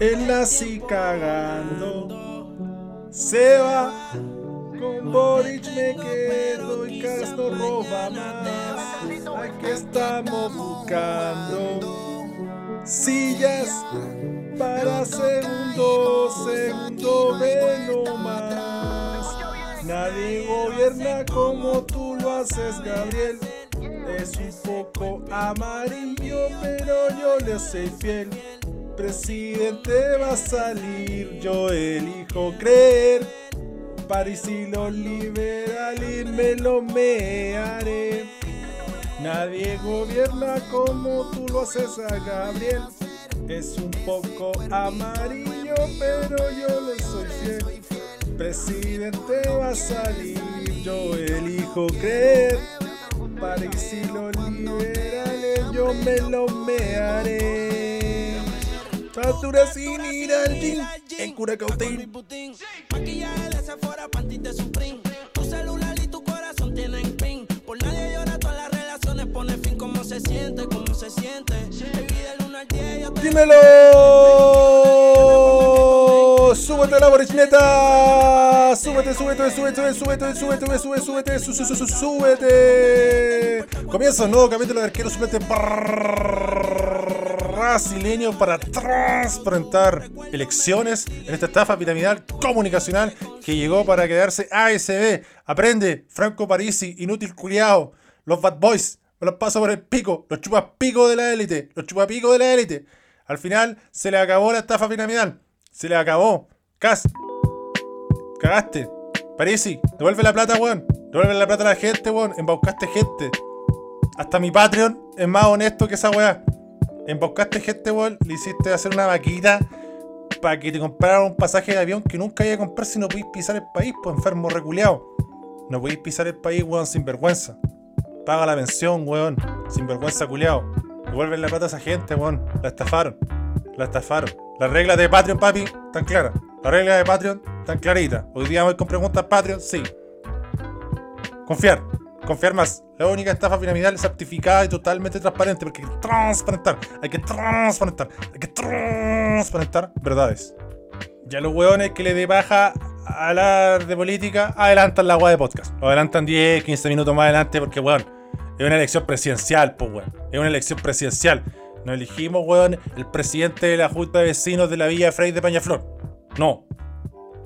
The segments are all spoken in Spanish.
Él así cagando. Se va. Con Boric me quedo y Castro roba más. Aquí estamos buscando sillas para segundo, segundo velo más. Nadie gobierna como tú lo haces, Gabriel. Es un poco amarillo, pero yo le soy fiel. Presidente va a salir, yo elijo creer. París y los liberales me lo mearé. Nadie gobierna como tú lo haces a Gabriel. Es un poco amarillo, pero yo le soy fiel. Presidente va a salir, yo elijo creer. París y los liberales, yo me lo mearé. Factura sin ir al gym, en Curacautín. Maquillaje de Sephora, panty de Supreme. Tu celular y tu corazón tienen pin. Por nadie llora, todas las relaciones pone fin. ¿Cómo se siente? ¿Cómo se siente? Baby, del 1 al 10 yo te ¡Dímelo! ¡Súbete la borisneta! ¡Súbete, súbete, súbete, súbete, súbete, súbete, súbete, sú- sú- sú- sú- súbete! Comienza un nuevo capítulo de Arquero Suplente brasileño para transparentar elecciones en esta estafa piramidal comunicacional que llegó para quedarse ASB. Aprende, Franco Parisi, inútil culiao, los bad boys, me los paso por el pico, los chupapico de la élite, los chupapico de la élite. Al final se le acabó la estafa piramidal, se le acabó. Cas, cagaste. Parisi, devuelve la plata, weón. Devuelve la plata a la gente, weón. Embaucaste gente. Hasta mi Patreon es más honesto que esa weá. Embaucaste gente, weón. Le hiciste hacer una vaquita para que te compraran un pasaje de avión que nunca iba a comprar si no podéis pisar el país, pues enfermo reculeado. No podéis pisar el país, weón, sin vergüenza. Paga la pensión, weón. Sin vergüenza, culeado. Devuelven la plata a esa gente, weón. La estafaron. La estafaron. Las reglas de Patreon, papi, están claras. Las reglas de Patreon están claritas. Hoy día voy con preguntas Patreon, sí. Confiar. Confiar más. La única estafa piramidal certificada y totalmente transparente. Porque hay que transparentar. Hay que transparentar. Hay que transparentar verdades. Ya los hueones que le dé baja a hablar de política adelantan la weá de podcast. Lo adelantan 10, 15 minutos más adelante porque, weón, es una elección presidencial, pues, weón. Es una elección presidencial. No elegimos, weón, el presidente de la Junta de Vecinos de la Villa Frey de Peñaflor. No.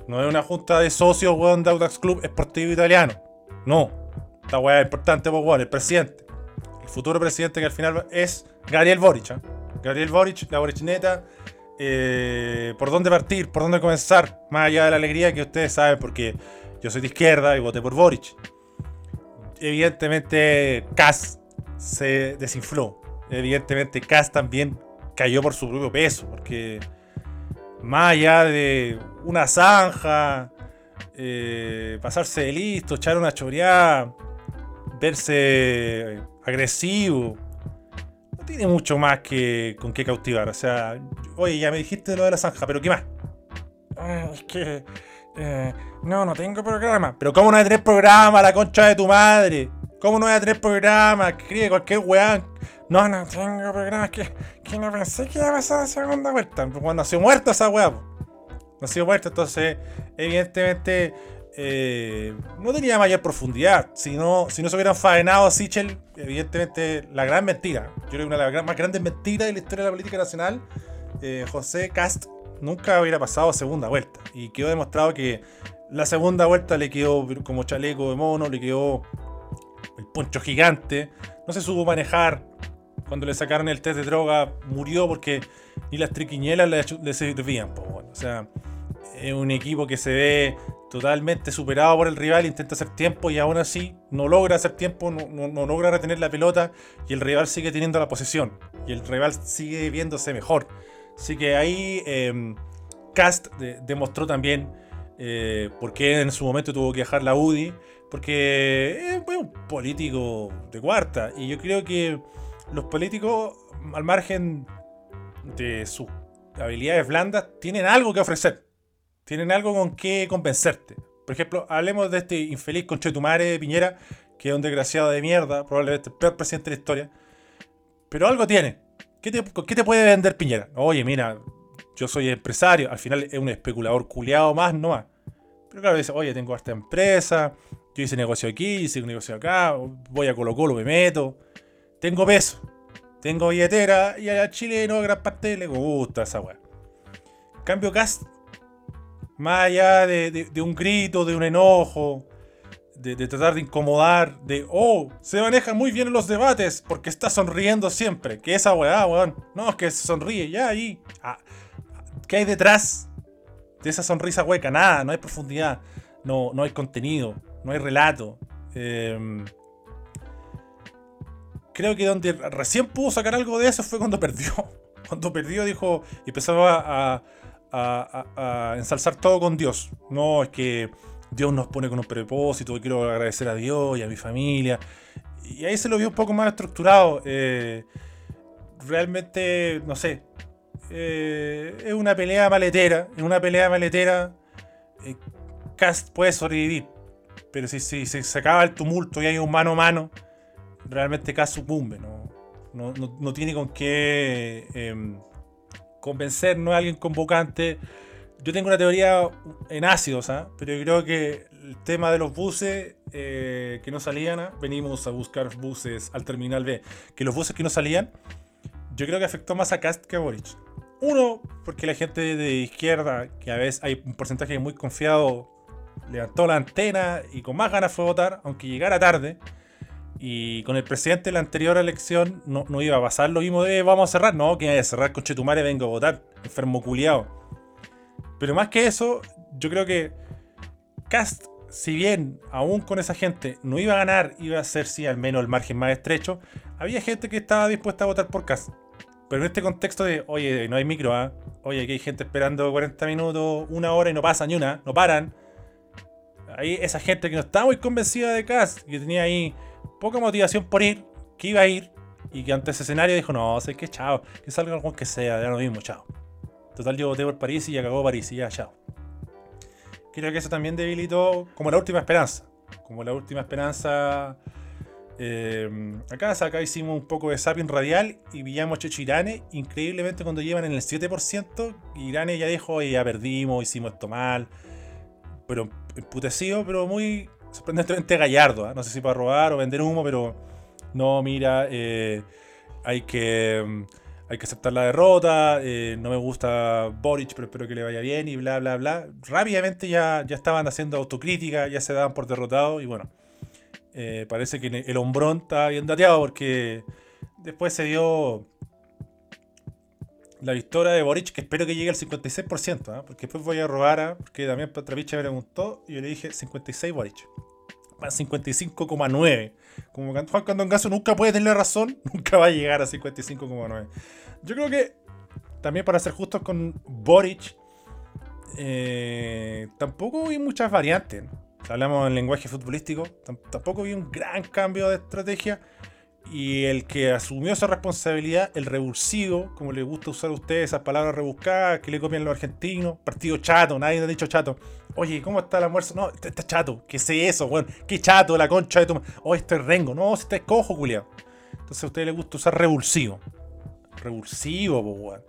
No es una junta de socios, weón, de Audax Club Esportivo Italiano. No. Esta weá es importante, pues, weón, el presidente. El futuro presidente que al final es Gabriel Boric. ¿eh? Gabriel Boric, la Borichneta. Eh, ¿Por dónde partir? ¿Por dónde comenzar? Más allá de la alegría que ustedes saben, porque yo soy de izquierda y voté por Boric. Evidentemente, Kass se desinfló. Evidentemente, Kass también cayó por su propio peso, porque más allá de una zanja, eh, pasarse de listo, echar una choreada, verse agresivo, no tiene mucho más que con qué cautivar. O sea, oye, ya me dijiste lo de la zanja, pero ¿qué más? "Ah, es que. eh, no, no tengo programa. Pero ¿cómo no voy a tener programa, la concha de tu madre? ¿Cómo no voy a tener programa? Escribe cualquier weá. No, no tengo programa. Es que, que no pensé que iba a pasar segunda vuelta. Cuando nació muerta esa weá. po. Nació muerta, entonces, evidentemente. eh, no tenía mayor profundidad. Si no, si no se hubieran faenado a Sichel, evidentemente la gran mentira. Yo creo que una de las más grandes mentiras de la historia de la política nacional, eh, José Cast nunca hubiera pasado a segunda vuelta. Y quedó demostrado que la segunda vuelta le quedó como chaleco de mono, le quedó el poncho gigante. No se supo manejar. Cuando le sacaron el test de droga, murió porque ni las triquiñuelas le, servían. po, bueno. O sea, es un equipo que se ve totalmente superado por el rival, intenta hacer tiempo y aún así no logra hacer tiempo, no, logra retener la pelota y el rival sigue teniendo la posesión y el rival sigue viéndose mejor. Así que ahí eh, Cast de- demostró también eh, por qué en su momento tuvo que dejar la UDI, porque es un político de cuarta y yo creo que los políticos, al margen de sus habilidades blandas, tienen algo que ofrecer tienen algo con que convencerte. Por ejemplo, hablemos de este infeliz conchetumare de Piñera, que es un desgraciado de mierda, probablemente el peor presidente de la historia. Pero algo tiene. ¿qué te, ¿qué puede vender Piñera? Oye, mira, yo soy empresario, al final es un especulador culiado más, no más. Pero claro, dice, oye, tengo esta empresa, yo hice negocio aquí, hice negocio acá, voy a Colo Colo, me meto. Tengo peso, tengo billetera y a chileno gran parte le gusta esa weá. Cambio Cast, más allá de, un grito, de un enojo, de, tratar de incomodar, de, oh, se maneja muy bien en los debates porque está sonriendo siempre. Que esa weá, weón. No, es que se sonríe, ya ahí. Ah, ¿Qué hay detrás de esa sonrisa hueca? Nada, no hay profundidad, no, no hay contenido, no hay relato. Em, creo que donde recién pudo sacar algo de eso fue cuando perdió. Cuando perdió dijo empezaba a, ensalzar todo con Dios. No, es que Dios nos pone con un propósito quiero agradecer a Dios y a mi familia. Y ahí se lo vio un poco más estructurado. Eh, realmente, no sé, eh, es una pelea maletera. En una pelea maletera, eh, Cast puede sobrevivir. Pero si, se acaba el tumulto y hay un mano a mano, realmente Cast sucumbe. No, no, tiene con qué em, convencer, no es alguien convocante. Yo tengo una teoría en ácidos, ¿ah? pero yo creo que el tema de los buses eh, que no salían, ¿ah? venimos a buscar buses al terminal B, que los buses que no salían, yo creo que afectó más a Cast que a Boric. Uno, porque la gente de izquierda, que a veces hay un porcentaje muy confiado, levantó la antena y con más ganas fue votar, aunque llegara tarde. Y con el presidente de la anterior elección no, iba a pasar lo mismo de vamos a cerrar. No, que vaya a cerrar con Chetumare vengo a votar. Enfermo culiado. Pero más que eso, yo creo que Cast, si bien aún con esa gente no iba a ganar, iba a ser sí al menos el margen más estrecho, había gente que estaba dispuesta a votar por Cast. Pero en este contexto de, oye, no hay micro, ¿ah? Oye, aquí hay gente esperando 40 minutos, una hora y no pasa ni una, no paran. Ahí esa gente que no estaba muy convencida de Cast, que tenía ahí poca motivación por ir, que iba a ir, y que ante ese escenario dijo, no, sé que chao, que salga algo que sea, ya lo mismo, chao. Total, yo voté por París y ya cagó París y ya, chao. Creo que eso también debilitó como la última esperanza. Como la última esperanza eh, acá, acá hicimos un poco de zapping radial y pillamos Checho Irane. Increíblemente, cuando llevan en el 7%, Irane ya dijo: ya perdimos, hicimos esto mal. Pero emputecido, pero muy sorprendentemente gallardo. ¿ah? No sé si para robar o vender humo, pero no, mira, eh, hay que. Hay que aceptar la derrota, eh, no me gusta Boric, pero espero que le vaya bien y bla, bla, bla. Rápidamente ya, ya estaban haciendo autocrítica, ya se daban por derrotados y bueno, eh, parece que el hombrón está bien dateado porque después se dio la victoria de Boric, que espero que llegue al 56%, ¿ah? porque después voy a robar, a, ¿ah? porque también Patrapiche me preguntó y yo le dije 56 Boric. Más 55,9. Como Juan Candongazo nunca puede tener razón, nunca va a llegar a 55,9. Yo creo que también para ser justos con Boric, eh, tampoco hay muchas variantes hablamos en lenguaje futbolístico, tampoco vi un gran cambio de estrategia. Y el que asumió esa responsabilidad, el revulsivo, como le gusta usar a ustedes esas palabras rebuscadas que le copian los argentinos, partido chato, nadie ha dicho chato. Oye, ¿cómo está el almuerzo? No, está, chato, ¿qué sé eso, weón? ¿Qué chato, la concha de tu Oh, este es rengo, no, si está cojo, culiado. Entonces a ustedes les gusta usar revulsivo. Revulsivo, weón.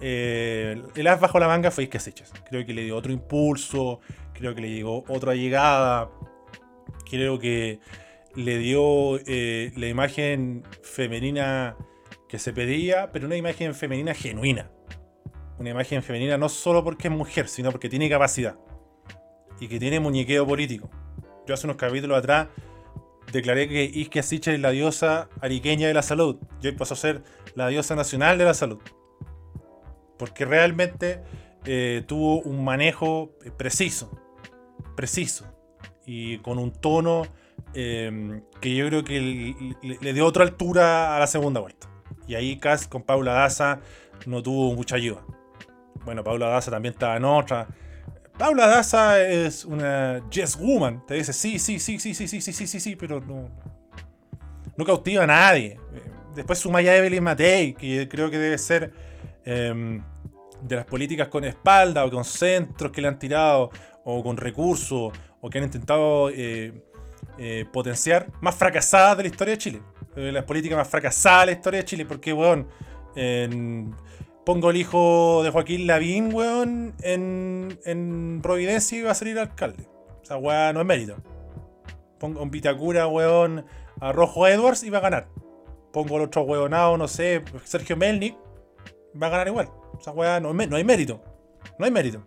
Eh, el as bajo la manga fue Iscasiches. Creo que le dio otro impulso, creo que le llegó otra llegada, creo que le dio eh, la imagen femenina que se pedía, pero una imagen femenina genuina. Una imagen femenina no solo porque es mujer, sino porque tiene capacidad y que tiene muñequeo político. Yo hace unos capítulos atrás declaré que Isquia Siche es la diosa ariqueña de la salud. Y hoy pasó a ser la diosa nacional de la salud. Porque realmente eh, tuvo un manejo preciso preciso y con un tono em, que yo creo que le, dio otra altura a la segunda vuelta. Y ahí Cas con Paula Daza no tuvo mucha ayuda. Bueno, Paula Daza también estaba en otra. Paula Daza es una yes woman. Te dice sí, sí, sí, sí, sí, sí, sí, sí, sí, sí, pero no, no cautiva a nadie. Después suma ya Evelyn Matei, que creo que debe ser em, de las políticas con espalda o con centros que le han tirado o con recursos o que han intentado eh, eh, potenciar más fracasadas de la historia de Chile. Eh, las políticas más fracasadas de la historia de Chile, porque, weón, pongo el hijo de Joaquín Lavín, weón, en, en Providencia y va a salir alcalde. O sea, weón, no es mérito. Pongo un Vitacura, weón, a Rojo Edwards y va a ganar. Pongo el otro weonado, no sé, Sergio Melnik, va a ganar igual. O sea, weón, no, no hay mérito. No hay mérito.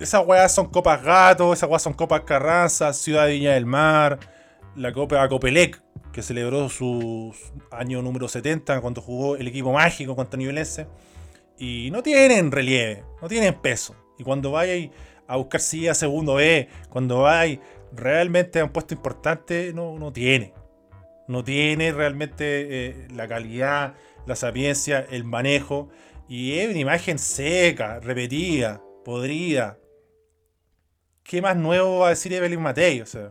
Esas weas son copas gato, esas weas son copas carranza, Ciudad Viña del Mar, la Copa Copelec, que celebró su año número 70 cuando jugó el equipo mágico contra Nivelense. Y no tienen relieve, no tienen peso. Y cuando vayáis a buscar a segundo B, cuando vais realmente a un puesto importante, no, no tiene. No tiene realmente eh, la calidad, la sapiencia, el manejo. Y es una imagen seca, repetida, podrida, ¿qué más nuevo va a decir Evelyn Matei? O sea.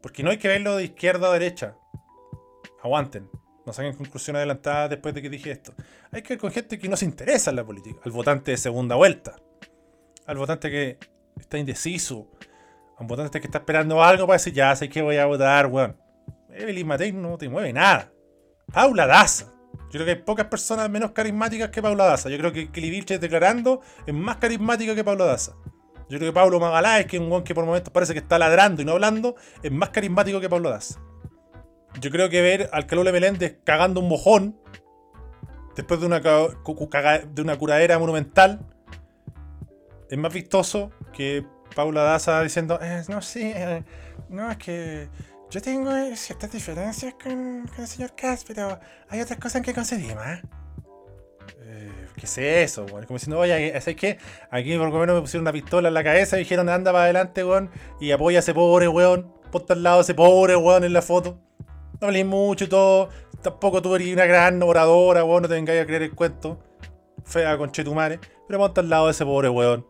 Porque no hay que verlo de izquierda a derecha. Aguanten. No saquen conclusión adelantada después de que dije esto. Hay que ver con gente que no se interesa en la política. Al votante de segunda vuelta. Al votante que está indeciso. A un votante que está esperando algo para decir, ya sé que voy a votar, weón. Evelyn Matei no te mueve nada. Paula Daza. Yo creo que hay pocas personas menos carismáticas que Paula Daza. Yo creo que Kelly declarando es más carismática que Paula Daza. Yo creo que Pablo Magaláes, que es un guan que por momentos parece que está ladrando y no hablando, es más carismático que Pablo Das. Yo creo que ver al Calule Meléndez cagando un mojón después de una, de una curadera monumental es más vistoso que Paula Daza diciendo, eh, no, sí, eh, no, es que yo tengo ciertas diferencias con, el señor Cass, pero hay otras cosas en que conseguimos. más. ¿Qué es eso, weón? Como diciendo, oye, ¿sabes qué? Aquí por lo menos me pusieron una pistola en la cabeza y dijeron, anda para adelante, weón, y apoya a ese pobre weón, ponte al lado de ese pobre weón en la foto. No hablé mucho y todo, tampoco tú eres una gran oradora, weón, no te vengáis a creer el cuento. Fea con Chetumare, pero ponte al lado de ese pobre weón.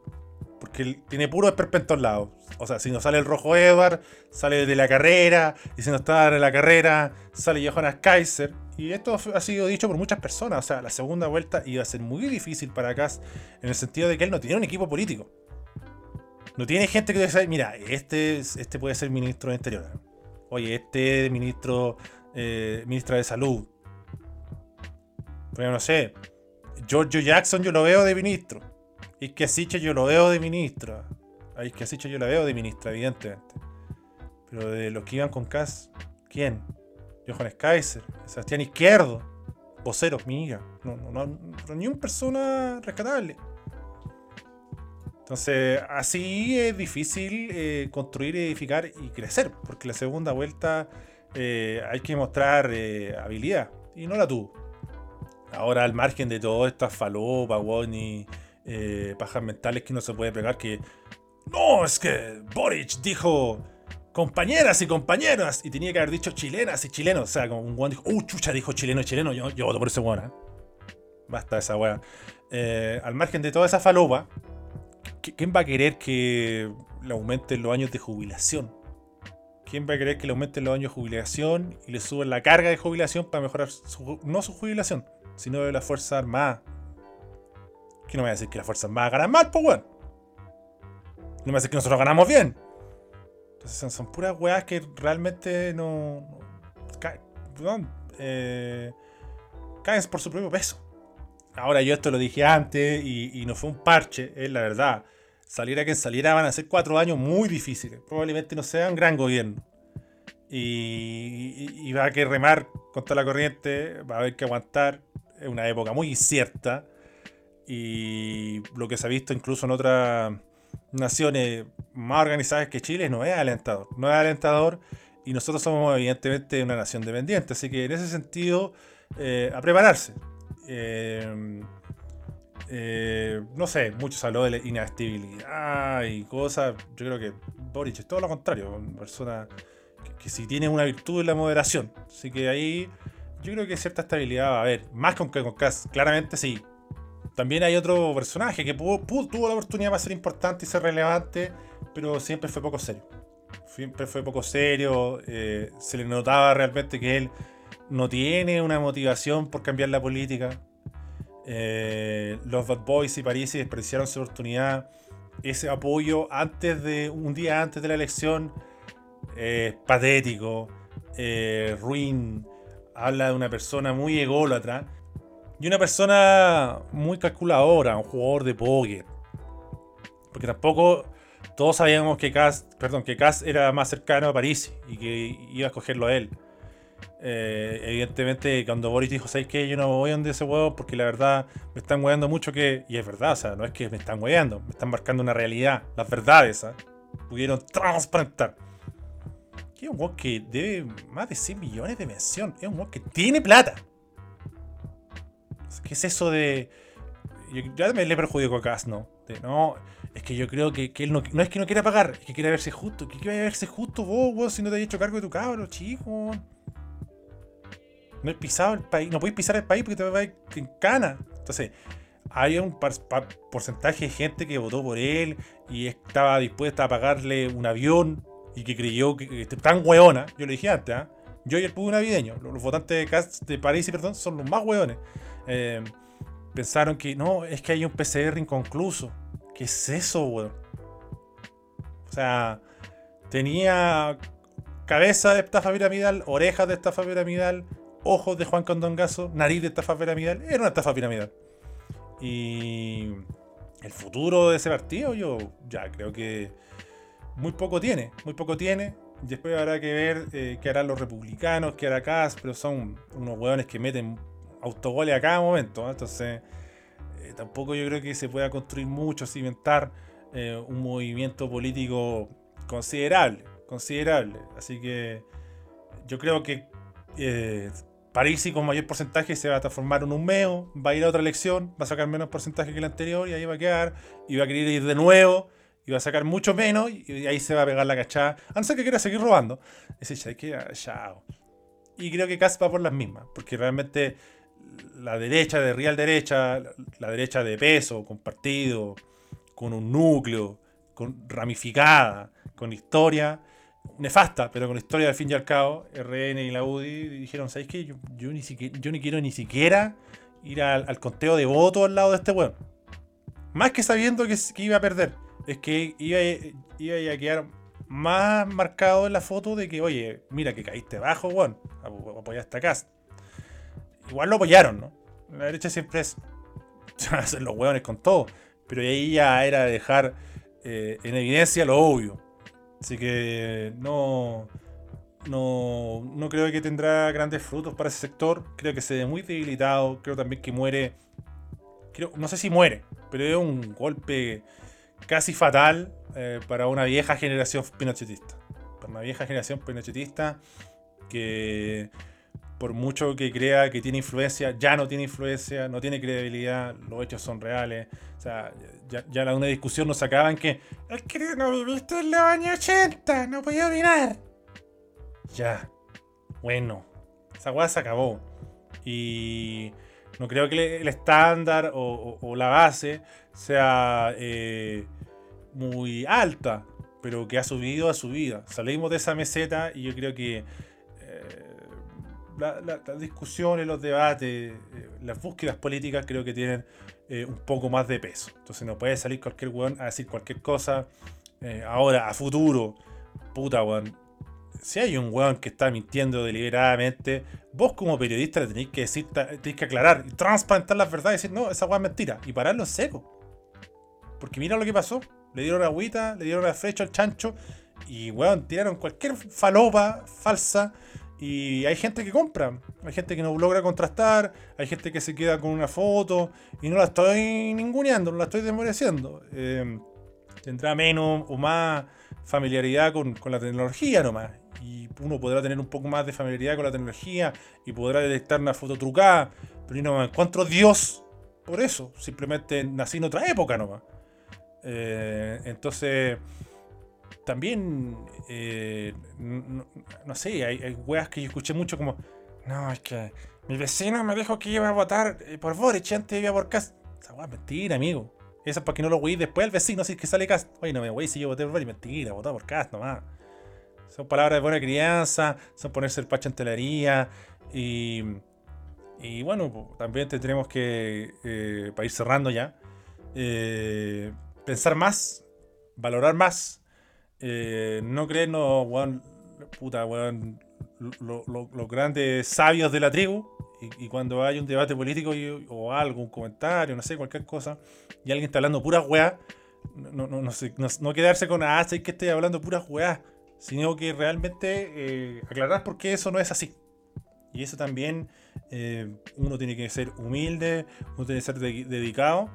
Porque tiene puro esperpento al lado. O sea, si no sale el rojo Edward, sale de la carrera. Y si no está en la carrera, sale Johannes Kaiser. Y esto ha sido dicho por muchas personas. O sea, la segunda vuelta iba a ser muy difícil para Kass en el sentido de que él no tiene un equipo político. No tiene gente que dice, mira, este, este puede ser ministro de Interior. Oye, este ministro, eh, ministra de Salud. Pero no sé, Giorgio Jackson yo lo veo de ministro. Y que Asiche yo lo veo de ministro. Ay, que Asiche yo la veo de ministra, evidentemente. Pero de los que iban con Kass, ¿quién? Johannes Kaiser, Sebastián Izquierdo, voceros, miga. No, no, no, ni una persona rescatable. Entonces, así es difícil eh, construir, edificar y crecer, porque la segunda vuelta eh, hay que mostrar eh, habilidad y no la tuvo. Ahora, al margen de todo estas falopas, y pajas mentales que no se puede pegar, que no, es que Boric dijo compañeras y compañeras. Y tenía que haber dicho chilenas y chilenos. O sea, como un guan dijo, uh, chucha, dijo chileno y chileno. Yo, yo voto por ese weón. ¿eh? Basta esa weá. Eh, al margen de toda esa falopa, ¿quién va a querer que le aumenten los años de jubilación? ¿Quién va a querer que le aumenten los años de jubilación y le suben la carga de jubilación para mejorar no su jubilación, sino de la Fuerza Armada? ¿Quién no me va a decir que la Fuerza Armada gana mal, pues weón? No me va a decir que nosotros ganamos bien. Entonces son, puras weas que realmente no. Eh, caen por su propio peso. Ahora yo esto lo dije antes y, no fue un parche, es la verdad. Saliera quien saliera van a ser cuatro años muy difíciles. Probablemente no sea un gran gobierno. Y, va a que remar contra la corriente, va a haber que aguantar. Es una época muy incierta. Y lo que se ha visto incluso en otras naciones más organizadas que Chile no es alentador. No es alentador y nosotros somos evidentemente una nación dependiente. Así que en ese sentido, eh, a prepararse. Eh, eh, no sé, muchos habló de la y cosas. Yo creo que Boric es todo lo contrario. Una persona que, si tiene una virtud es la moderación. Así que ahí yo creo que cierta estabilidad va a haber. Más con que con Cas, claramente sí. También hay otro personaje que tuvo la oportunidad de ser importante y ser relevante, pero siempre fue poco serio. Siempre fue poco serio. Eh, se le notaba realmente que él no tiene una motivación por cambiar la política. Eh, los Bad Boys y París desperdiciaron su oportunidad. Ese apoyo antes de un día antes de la elección, patético, ruin, habla de una persona muy ególatra y una persona muy calculadora, un jugador de póker. Porque tampoco todos sabíamos que Cass, perdón, que era más cercano a París y que iba a escogerlo a él. Eh, evidentemente, cuando Boris dijo, ¿sabes qué? Yo no voy a donde ese huevo porque la verdad me están hueando mucho que. Y es verdad, o sea, no es que me están hueando, me están marcando una realidad. Las verdades, ¿ah? Pudieron transparentar. Que es un huevo que debe más de 100 millones de mención. Es un huevo que tiene plata. ¿Qué es eso de.? ya me le perjudico a Cass, ¿no? es que yo creo que, él no, no es que no quiera pagar, es que quiere verse justo. ¿Qué quiere verse justo vos, vos, si no te has hecho cargo de tu cabro, chico? No he pisado el país, no puedes pisar el país porque te vas en cana. Entonces, hay un porcentaje de gente que votó por él y estaba dispuesta a pagarle un avión y que creyó que, tan hueona. Yo lo dije antes, ¿ah? Yo y el pueblo navideño, los, votantes de, de París perdón, son los más hueones. Eh, pensaron que no, es que hay un PCR inconcluso. ¿Qué es eso, weón? O sea, tenía cabeza de estafa piramidal, orejas de estafa piramidal, ojos de Juan Condongazo, nariz de estafa piramidal. Era una estafa piramidal. Y el futuro de ese partido, yo ya creo que muy poco tiene, muy poco tiene. Después habrá que ver eh, qué harán los republicanos, qué hará Cas, pero son unos hueones que meten autogoles a cada momento. Entonces, eh, tampoco yo creo que se pueda construir mucho, cimentar eh, un movimiento político considerable, considerable. Así que yo creo que eh, París con mayor porcentaje se va a transformar en un meo, va a ir a otra elección, va a sacar menos porcentaje que el anterior y ahí va a quedar, y va a querer ir de nuevo, y va a sacar mucho menos, y ahí se va a pegar la cachada, a no ser que quiera seguir robando. Ese ya que. Y creo que casi va por las mismas, porque realmente la derecha de real derecha, la derecha de peso, con partido, con un núcleo, con ramificada, con historia, nefasta, pero con historia al fin y al cabo, RN y la UDI dijeron, ¿sabéis qué? Yo, yo, ni yo ni quiero ni siquiera ir al, conteo de votos al lado de este weón. Más que sabiendo que, iba a perder, es que iba, iba a quedar más marcado en la foto de que, oye, mira que caíste bajo, weón, apoyaste a Cast. Igual lo apoyaron, ¿no? La derecha siempre es hacer los hueones con todo, pero ahí ya era dejar eh, en evidencia lo obvio Así que no, no, no creo que tendrá grandes frutos para ese sector. Creo que se ve muy debilitado. Creo también que muere. Creo, no sé si muere, pero es un golpe casi fatal eh, para una vieja generación pinochetista. Para una vieja generación pinochetista que por mucho que crea que tiene influencia, ya no tiene influencia, no tiene credibilidad, los hechos son reales. O sea, ya, ya una discusión nos en que es que no viviste en los años 80, no podía opinar. Ya, bueno, esa weá se acabó. Y no creo que el estándar o, la base sea eh, muy alta, pero que ha subido, ha subido. Salimos de esa meseta y yo creo que las discusiones, los debates, eh, las búsquedas políticas creo que tienen eh, un poco más de peso. Entonces no puede salir cualquier weón a decir cualquier cosa. Eh, ahora, a futuro, puta weón. Si hay un weón que está mintiendo deliberadamente, vos como periodista le tenéis que decir, tenéis que aclarar y transparentar las verdades y decir, no, esa weón es mentira. Y pararlo en seco. Porque mira lo que pasó. Le dieron agüita, le dieron la flecha al chancho. Y weón, tiraron cualquier falopa falsa y hay gente que compra, hay gente que no logra contrastar, hay gente que se queda con una foto y no la estoy ninguneando, no la estoy desmereciendo. Eh, tendrá menos o más familiaridad con, la tecnología nomás. Y uno podrá tener un poco más de familiaridad con la tecnología y podrá detectar una foto trucada. Pero no me encuentro Dios por eso. Simplemente nací en otra época nomás. Eh, entonces también, eh, no, sé, hay, hay weas que yo escuché mucho como, no, es que mi vecino me dijo que iba a votar eh, por Boric antes iba por Cast. Esa wea mentira, amigo. Eso es para que no lo weí después al vecino, si es que sale Cast. Oye, no me weí si yo voté por Boric. Mentira, voté por Cast nomás. Son palabras de buena crianza, son ponerse el pacho en telaría. Y, y bueno, también tenemos que, eh, para ir cerrando ya, pensar más, valorar más eh, no creernos, weón, puta, weón, lo- lo- los grandes sabios de la tribu. Y, cuando hay un debate político o algo, un comentario, no sé, cualquier cosa, y alguien está hablando puras weas, no, no, no, sé, no, quedarse con, ah, sé que estoy hablando puras weas, sino que realmente eh, aclarar por qué eso no es así. Y eso también eh, uno tiene que ser humilde, uno tiene que ser de- dedicado.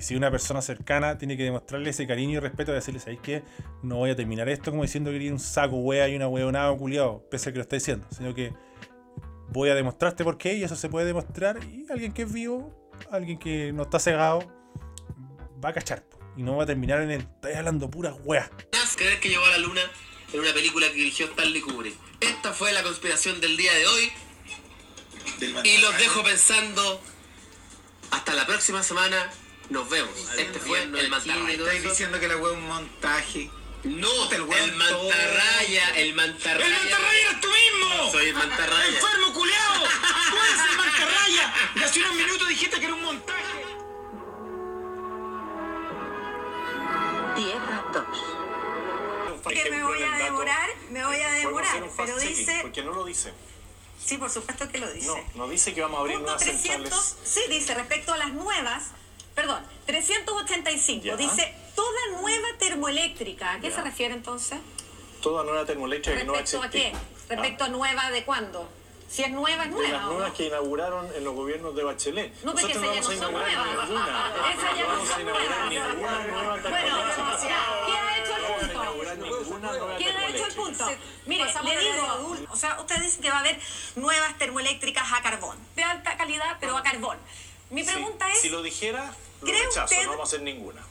Y si una persona cercana tiene que demostrarle ese cariño y respeto de decirle, ¿sabéis qué? No voy a terminar esto como diciendo que eres un saco wea y una weonada culiado, pese a que lo está diciendo, sino que voy a demostrarte por qué y eso se puede demostrar. Y alguien que es vivo, alguien que no está cegado, va a cachar. Y no va a terminar en el. Estoy hablando puras weas. Creer que llegó a la luna en una película que dirigió Stanley Kubrick. Esta fue la conspiración del día de hoy y los dejo pensando hasta la próxima semana. Nos vemos. Este fue el mantarraya. Estáis diciendo que la wea es un montaje. No, el el, mantarraya, el mantarraya. ¡El mantarraya eres tú mismo! Soy el mantarraya. ¡Enfermo culeado! ¡Tú eres el mantarraya! Y hace unos minutos dijiste que era un montaje. Tierra 2. que me voy a demorar, me voy a demorar, pero dice, Porque no lo dice. sí, por supuesto que lo dice. No, no dice que vamos a abrir Punto nuevas 300, centrales. sí, dice respecto a las nuevas, perdón, 385, Ya. dice toda nueva termoeléctrica. ¿A qué Ya. se refiere entonces? Toda nueva termoeléctrica que no va a ¿Respecto a qué? ¿Respecto a nueva de cuándo? Si es nueva, es Ah, de las nueva. ¿o nuevas no? que inauguraron en los gobiernos de Bachelet. No, porque esas ya no no vamos a son nuevas. ninguna. Esas ya no vamos a son inaugurar nuevas. ninguna nueva Bueno. ¿quién ha hecho el No vamos a punto? inaugurar ninguna nueva ¿Quién ha hecho el punto? Mire, le digo, o sea, usted dice que va a haber nuevas termoeléctricas a carbón, de alta calidad, pero a carbón. Mi Sí, pregunta es, Si lo dijera, lo ¿cree rechazo, usted- no vamos a hacer ninguna.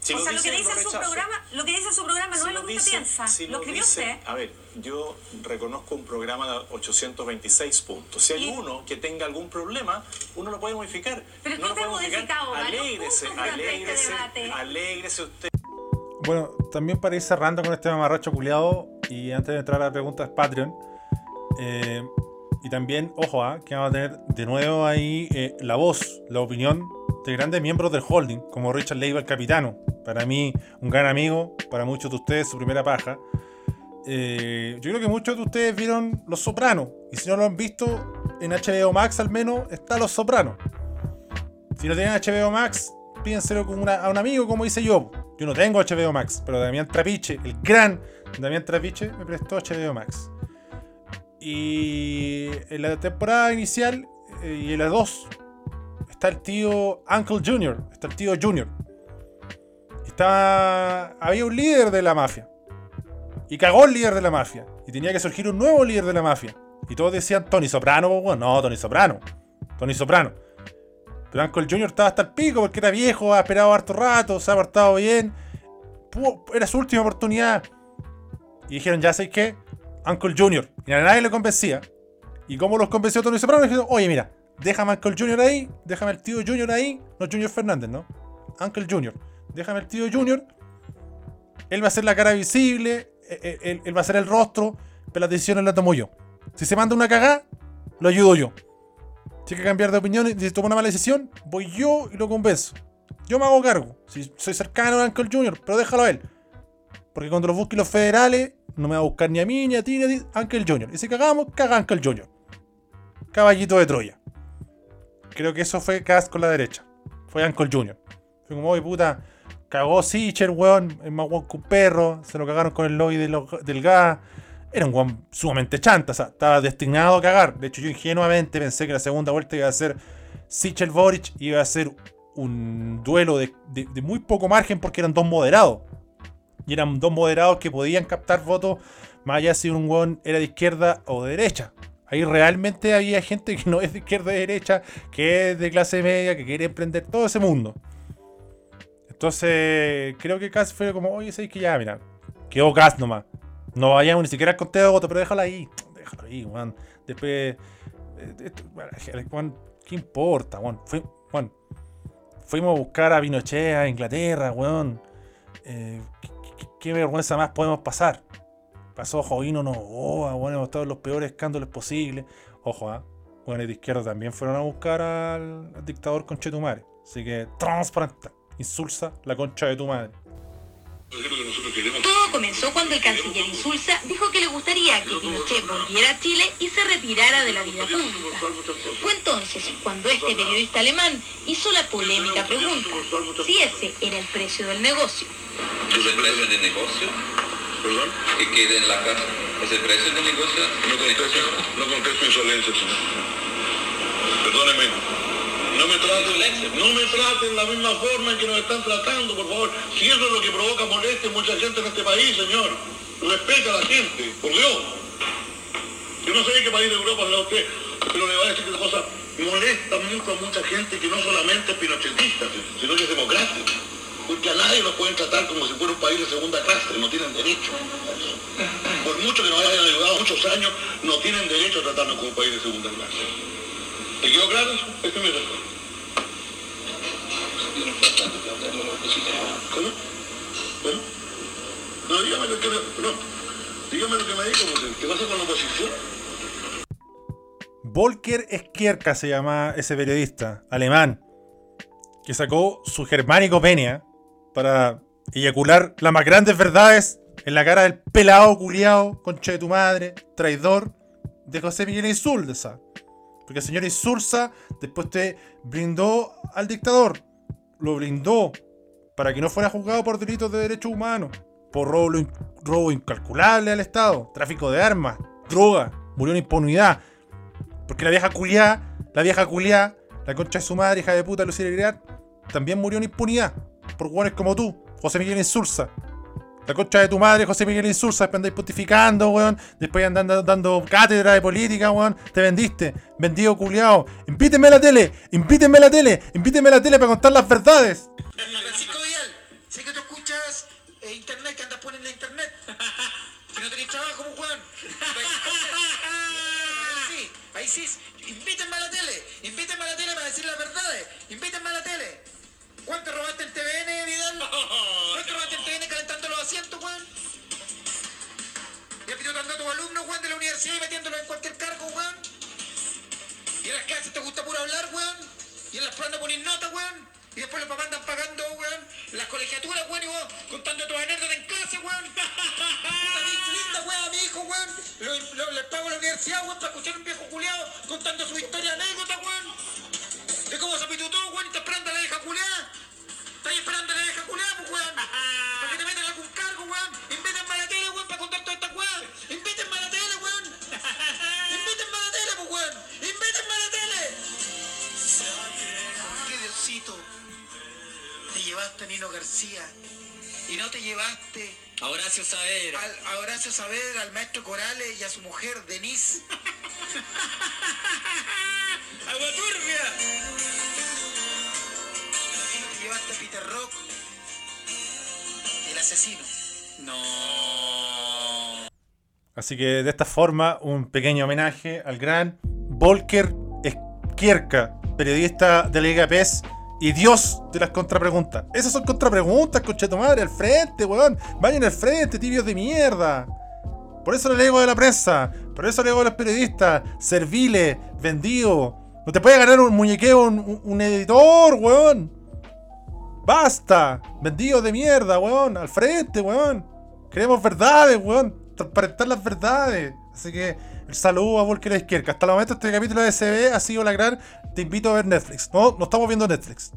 Si o sea, lo que dice en su programa, lo que dice en su programa no Si es lo que usted piensa. si lo escribió dice- usted. A ver, yo reconozco un programa de 826 puntos. Si hay Y- uno que tenga algún problema, uno lo puede modificar. Pero no usted lo ha puede modificado varios Alégrese, este alégrese, alégrese usted. Bueno, también para ir cerrando con este mamarracho culiado y antes de entrar a las preguntas Patreon, eh, y también, ojo, ah, que vamos a tener de nuevo ahí eh, la voz, la opinión de grandes miembros del holding, como Richard Leiva, el capitano. Para mí, un gran amigo, para muchos de ustedes, su primera paja. Eh, yo creo que muchos de ustedes vieron Los Sopranos, y si no lo han visto, en HBO Max al menos está Los Sopranos. Si no tienen HBO Max, pídenselo con a un amigo, como hice yo. Yo no tengo HBO Max, pero Damián Trapiche, el gran Damián Trapiche, me prestó HBO Max. Y en la temporada inicial eh, y en la 2 está el tío Uncle Junior, está el tío Junior. Estaba, había un líder de la mafia. Y cagó el líder de la mafia. Y tenía que surgir un nuevo líder de la mafia. Y todos decían Tony Soprano, weón. No, Tony Soprano. Tony Soprano. Pero Uncle Junior estaba hasta el pico porque era viejo, ha esperado harto rato, se ha portado bien. Era su última oportunidad. Y dijeron, ya sé qué, Uncle Junior. Y a nadie le convencía. ¿Y cómo los convenció Tony Soprano? Dijeron, oye, mira, déjame a Uncle Junior ahí, déjame al tío Junior ahí. No Junior Fernández, ¿no? Uncle Junior. Déjame al tío Junior. Él va a ser la cara visible, eh, eh, él, él va a ser el rostro, pero las decisiones las tomo yo. Si se manda una cagada, lo ayudo yo. Si hay que cambiar de opinión y si toma una mala decisión, voy yo y lo convenzo. Yo me hago cargo. Si soy cercano a Uncle Junior, pero déjalo a él. Porque cuando los busquen los federales, no me va a buscar ni a mí, ni a ti, ni a ti, Uncle Junior. Y si cagamos, caga Uncle Junior. Caballito de Troya. Creo que eso fue Cas con la derecha. Fue Uncle Junior. Fue como, oye puta, cagó Sicher, weón, es más weón que un perro, se lo cagaron con el lobby de del gas. Era un weón sumamente chanta, o sea, estaba destinado a cagar. De hecho, yo ingenuamente pensé que la segunda vuelta iba a ser Sichel Boric, iba a ser un duelo de- de muy poco margen porque eran dos moderados. Y eran dos moderados que podían captar votos más allá si un weón era de izquierda o de derecha. Ahí realmente había gente que no es de izquierda o de derecha, que es de clase media, que quiere emprender todo ese mundo. Entonces, creo que Cass fue como, oye, ¿sabes que ya, mira, quedó Cass nomás. No vayamos ni siquiera al conteo de votos, pero déjalo ahí. Déjalo ahí, weón. Después, eh, bueno, weón, ¿qué importa, weón? Fui- Fuimos a buscar a Pinochet a Inglaterra, weón. Eh, ¿qué, qué- vergüenza más podemos pasar? Pasó Jovino Novoa, weón, hemos estado en los peores escándalos posibles. Ojo, ¿ah? Weones de izquierda también fueron a buscar al, al dictador Conchetumare. Así que, transparente. Insulsa la concha de tu madre. Todo comenzó cuando el canciller Insulza dijo que le gustaría que Pinochet volviera a Chile y se retirara de la vida pública. Fue entonces cuando este periodista alemán hizo la polémica pregunta si ese era el precio del negocio. ¿Es el precio del negocio? ¿Perdón? Que quede en la casa. ¿Es el precio del negocio? No contesto, no contesto insolencia, señor. Perdóneme. No me traten, de la misma forma en que nos están tratando, por favor. Si eso es lo que provoca molestia en mucha gente en este país, señor. Respeta a la gente, por Dios. Yo no sé en qué país de Europa habla usted, pero le voy a decir que la cosa molesta mucho a mucha gente que no solamente es pinochetista, sino que es democrática. Porque a nadie nos pueden tratar como si fuera un país de segunda clase, no tienen derecho. Por mucho que nos hayan ayudado muchos años, no tienen derecho a tratarnos como un país de segunda clase. ¿Te quedó claro eso? Este es mi respuesta. ¿Cómo? Dígame lo que me... No, dígame lo que me dijo, ¿qué pasa con la oposición? Volker Skierka se llama ese periodista alemán que sacó su germánico penia para eyacular las más grandes verdades en la cara del pelado culiao, concha de tu madre, traidor de José Miguel Insulza. Porque el señor Insulza después te brindó al dictador. Lo brindó para que no fuera juzgado por delitos de derechos humanos. Por robo, robo incalculable al Estado. Tráfico de armas. Droga. Murió en impunidad. Porque la vieja culiá, la vieja culiá, la concha de su madre, hija de puta Lucía también murió en impunidad. Por hueones como tú, José Miguel Insulza. La concha de tu madre, José Miguel Insulza, después andáis pontificando, weón. Después andando dando cátedra de política, weón. Te vendiste, vendido culiao. Invítenme a la tele, invítenme a la tele, invítenme a la tele para contar las verdades. Francisco Vidal, sé que tú escuchas eh, internet, que andas poniendo internet. Que no tenés trabajo, pues, weón. Sí, ahí sí. Invítenme a la tele, invítenme a la tele para decir las verdades. Invítenme a la tele. ¿Cuánto robaste el TVN, Vidal? ¿Cuánto robaste el TVN calentando los asientos, weón? ¿Y apitando a tus alumnos, weón, de la universidad y metiéndolos en cualquier cargo, weón? ¿Y en las clases te gusta puro hablar, weón? ¿Y en las pruebas no ponís nota, weón? Y después los papás andan pagando, weón, las colegiaturas, weón, y vos contando tus anécdotas en clase, weón. Linda, weón, a mi hijo, weón. Lo, lo- le pago a la universidad, weón, para escuchar a un viejo culiado contando su historia anécdota, weón. De cómo se apitutó, weón, y está esperando a la vieja culiada. Estás esperando a la vieja culiada, pues, weón. Para que te metan algún cargo, weón. Invítenme a la tele, weón, para contar todas estas weón. Invítenme a la tele, weón. Invítenme a la tele, pues, weón. Invítenme a la tele. ¿Qué Diosito? Te llevaste a Nino García y no te llevaste A Horacio Saavedra. al, a Horacio Saavedra, al maestro Corales y a su mujer Denise. ¡Agua turbia! Peter Rock, el asesino. No. Así que de esta forma, un pequeño homenaje al gran Volker Skierka, periodista de la Liga PES y dios de las contrapreguntas. Esas son contrapreguntas, concheto madre, al frente, weón. Vayan al frente, tibios de mierda. Por eso le digo de la prensa, por eso le digo de los periodistas, serviles, vendido. No te puede ganar un muñequeo, un, un- un editor, weón. Basta, vendidos de mierda, weón, al frente, weón. Queremos verdades, weón. Transparentar las verdades. Así que el saludo a Volker Izquierda. Hasta el momento este capítulo de CB ha sido la gran. Te invito a ver Netflix. No, no estamos viendo Netflix.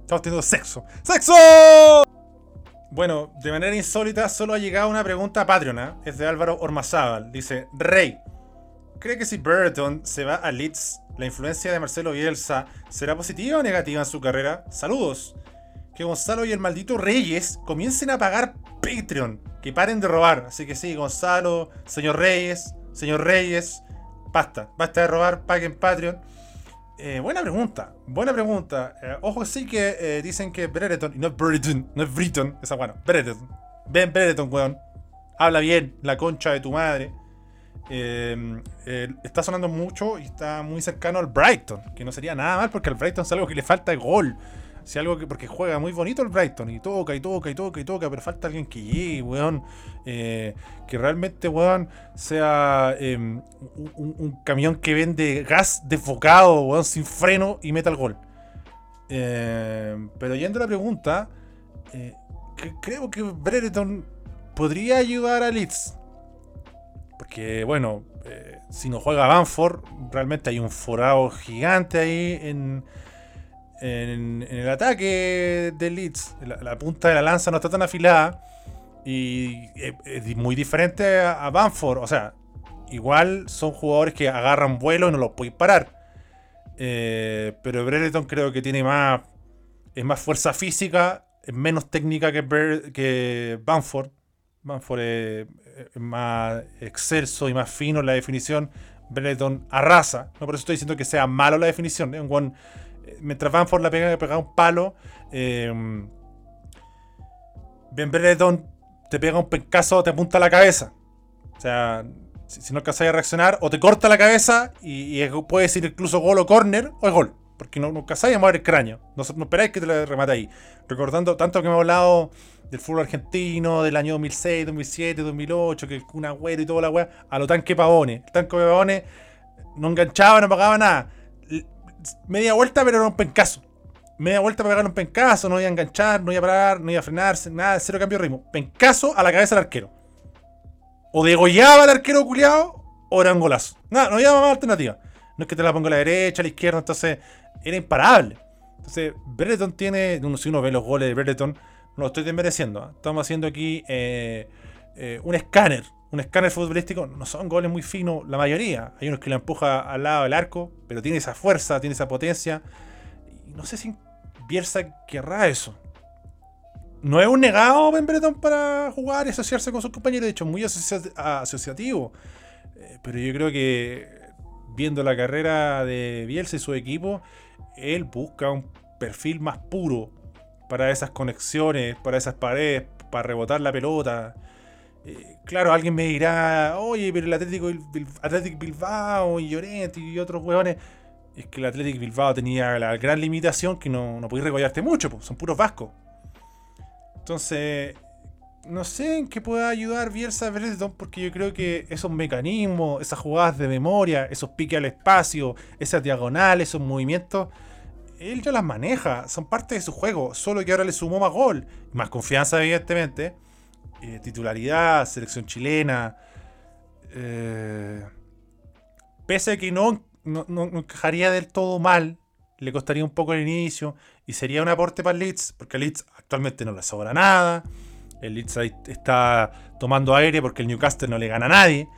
Estamos teniendo sexo. ¡Sexo! Bueno, de manera insólita, solo ha llegado una pregunta a Patreon. ¿ah? Es de Álvaro Ormazábal. Dice: Rey, ¿cree que si Burton se va a Leeds, la influencia de Marcelo Bielsa será positiva o negativa en su carrera? Saludos. Que Gonzalo y el maldito Reyes comiencen a pagar Patreon. Que paren de robar. Así que sí, Gonzalo, señor Reyes, señor Reyes, basta. Basta de robar, paguen Patreon. Eh, buena pregunta, buena pregunta. Eh, ojo sí que eh, dicen que Brereton, y no es Brereton, no es Britton, esa bueno, Brereton. Ben Brereton, weón. Habla bien, la concha de tu madre. Está sonando mucho y está muy cercano al Brighton, que no sería nada mal porque al Brighton es algo que le falta gol. Si algo que, porque juega muy bonito el Brighton y toca y toca y toca y toca, pero falta alguien que llegue, weón. eh, que realmente, weón, sea eh, un, camión que vende gas desbocado, weón, sin freno y meta el gol. Eh, pero yendo a la pregunta, eh, creo que Brereton podría ayudar a Leeds. Porque, bueno, eh, si no juega Banford, realmente hay un forado gigante ahí en, en, el ataque de Leeds. La, punta de la lanza no está tan afilada. Y es, muy diferente a, a Banford. O sea, igual son jugadores que agarran vuelo y no los pueden parar. Eh, pero Brereton creo que tiene más. Es más fuerza física, es menos técnica que, Bre- que Banford. Banford es, más excelso y más fino en la definición. Brereton arrasa. No por eso estoy diciendo que sea malo la definición. Mientras Banford la pega, pega un palo. Eh, Ben Brereton te pega un pencazo, te apunta a la cabeza. O sea, si, si no alcanzas a reaccionar, o te corta la cabeza y, y puede ser incluso gol o corner, o es gol. Porque no, no alcanzáis a mover el cráneo. No, no esperáis que te lo remate ahí. Recordando tanto que hemos hablado del fútbol argentino, del año 2006, 2007, 2008, que el Kun Agüero y toda la weá, a lo tanque Pavone. El tanque Pavone no enganchaba, no pagaba nada. Media vuelta, pero era un pencazo. Media vuelta para pegar un pencazo, no iba a enganchar, no iba a parar, no iba a frenarse, nada, cero cambio de ritmo. Pencazo a la cabeza del arquero. O degollaba al arquero culiado, o era un golazo. Nada, no había más alternativa. No es que te la ponga a la derecha, a la izquierda, entonces era imparable. Entonces, Brereton tiene, uno, si uno ve los goles de Brereton, no lo estoy desmereciendo. ¿ah? Estamos haciendo aquí eh, eh, un escáner, un escáner futbolístico. No son goles muy finos, la mayoría. Hay unos que lo empuja al lado del arco, pero tiene esa fuerza, tiene esa potencia. Y no sé si Bielsa querrá eso. No es un negado Ben Brereton para jugar y asociarse con sus compañeros, de hecho, muy asocia- asociativo. Eh, pero yo creo que viendo la carrera de Bielsa y su equipo, él busca un perfil más puro para esas conexiones, para esas paredes, para rebotar la pelota. Eh, claro, alguien me dirá, oye, pero el Atlético, Athletic Bilbao y Llorente y otros hueones. Es que el Atlético Bilbao tenía la gran limitación que no, no podías mucho, po, son puros vascos. Entonces, no sé en qué pueda ayudar Bielsa a Brereton, porque yo creo que esos mecanismos, esas jugadas de memoria, esos piques al espacio, esas diagonales, esos movimientos, él ya las maneja, son parte de su juego, solo que ahora le sumó más gol, más confianza, evidentemente, eh, titularidad, selección chilena. eh, pese a que no, no, no- encajaría del todo mal, le costaría un poco el inicio y sería un aporte para Leeds, porque Leeds actualmente no le sobra nada. El Leeds está tomando aire porque el Newcastle no le gana a nadie.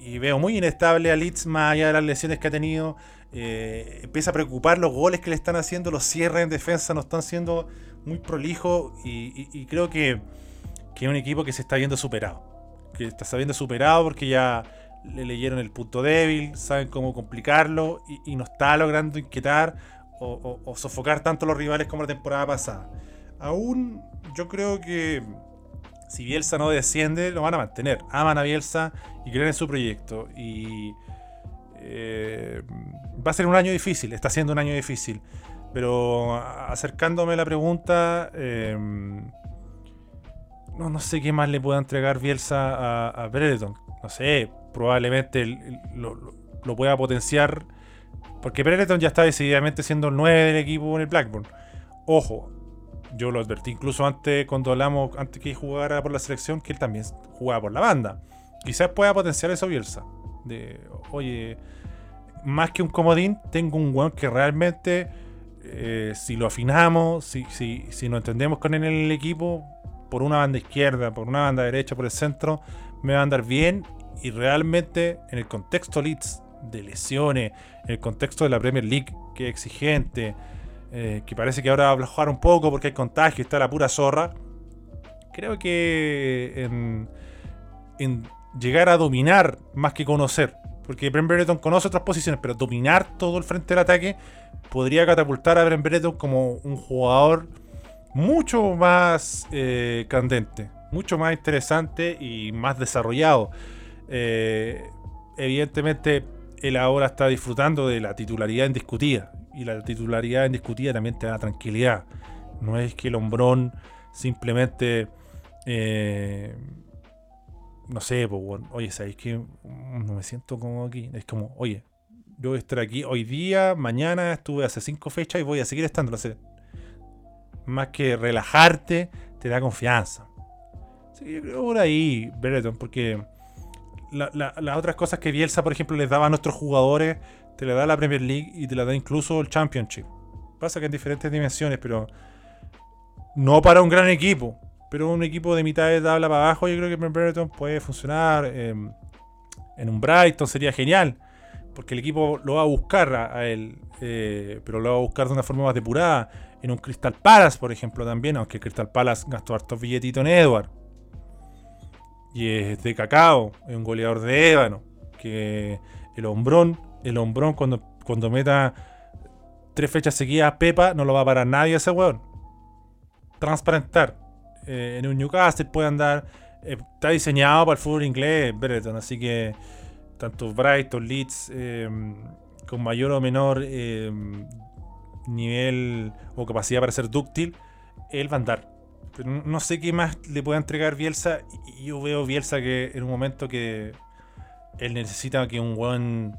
Y, veo muy inestable a Leeds más allá de las lesiones que ha tenido. Eh, empieza a preocupar los goles que le están haciendo, los cierres en defensa no están siendo muy prolijos y creo que, que es un equipo que se está viendo superado. Que está sabiendo superado porque ya le leyeron el punto débil, saben cómo complicarlo y, no está logrando inquietar o, sofocar tanto a los rivales como la temporada pasada. Aún yo creo que si Bielsa no desciende, lo van a mantener. Aman a Bielsa y creen en su proyecto. Y eh, va a ser un año difícil, está siendo un año difícil. Pero acercándome a la pregunta, eh, no, no sé qué más le pueda entregar Bielsa a, a. No sé, probablemente lo- lo pueda potenciar. Porque Brereton ya está decididamente siendo el 9 del equipo en el Blackburn. Ojo, yo lo advertí incluso antes, cuando hablamos, antes que jugara por la selección, que él también jugaba por la banda. Quizás pueda potenciar eso Bielsa. De, oye, más que un comodín, tengo un weón que realmente, eh, si lo afinamos, si, si, si nos entendemos con él en el equipo, por una banda izquierda, por una banda derecha, por el centro, me va a andar bien. Y realmente, en el contexto Leeds de lesiones, en el contexto de la Premier League, que es exigente, eh, que parece que ahora va a aflojar un poco porque hay contagio está la pura zorra. Creo que en, en llegar a dominar más que conocer, porque Brent Brereton conoce otras posiciones, pero dominar todo el frente del ataque podría catapultar a Brent Brereton como un jugador mucho más eh, candente, mucho más interesante y más desarrollado. Eh, evidentemente, él ahora está disfrutando de la titularidad indiscutida. Y la titularidad indiscutida también te da tranquilidad. No es que el hombrón simplemente. eh, no sé, pues, oye, ¿sabéis que no me siento como aquí? Es como, oye, yo voy a estar aquí hoy día, mañana estuve hace cinco fechas y voy a seguir estando. No sé, más que relajarte, te da confianza. Así yo creo por ahí, Brereton, porque la- la- las otras cosas que Bielsa, por ejemplo, les daba a nuestros jugadores, te la da la Premier League y te la da incluso el Championship. Pasa que en diferentes dimensiones, pero no para un gran equipo. Pero un equipo de mitad de tabla para abajo, yo creo que Brereton puede funcionar. eh, en un Brighton sería genial. Porque el equipo lo va a buscar a, él. eh, pero lo va a buscar de una forma más depurada. En un Crystal Palace, por ejemplo, también. Aunque Crystal Palace gastó hartos billetitos en Edward. Y es de cacao. Es un goleador de ébano. Que el hombrón. El hombrón cuando, cuando meta tres fechas seguidas a Pepa. No lo va a parar nadie ese weón. Transparentar. Eh, en un Newcastle puede andar. eh, está diseñado para el fútbol inglés, Brereton. Así que tanto Brighton, Leeds, eh, con mayor o menor eh, nivel o capacidad para ser dúctil, él va a andar. Pero no- sé qué más le pueda entregar Bielsa. Y yo veo Bielsa que en un momento que él necesita que un weón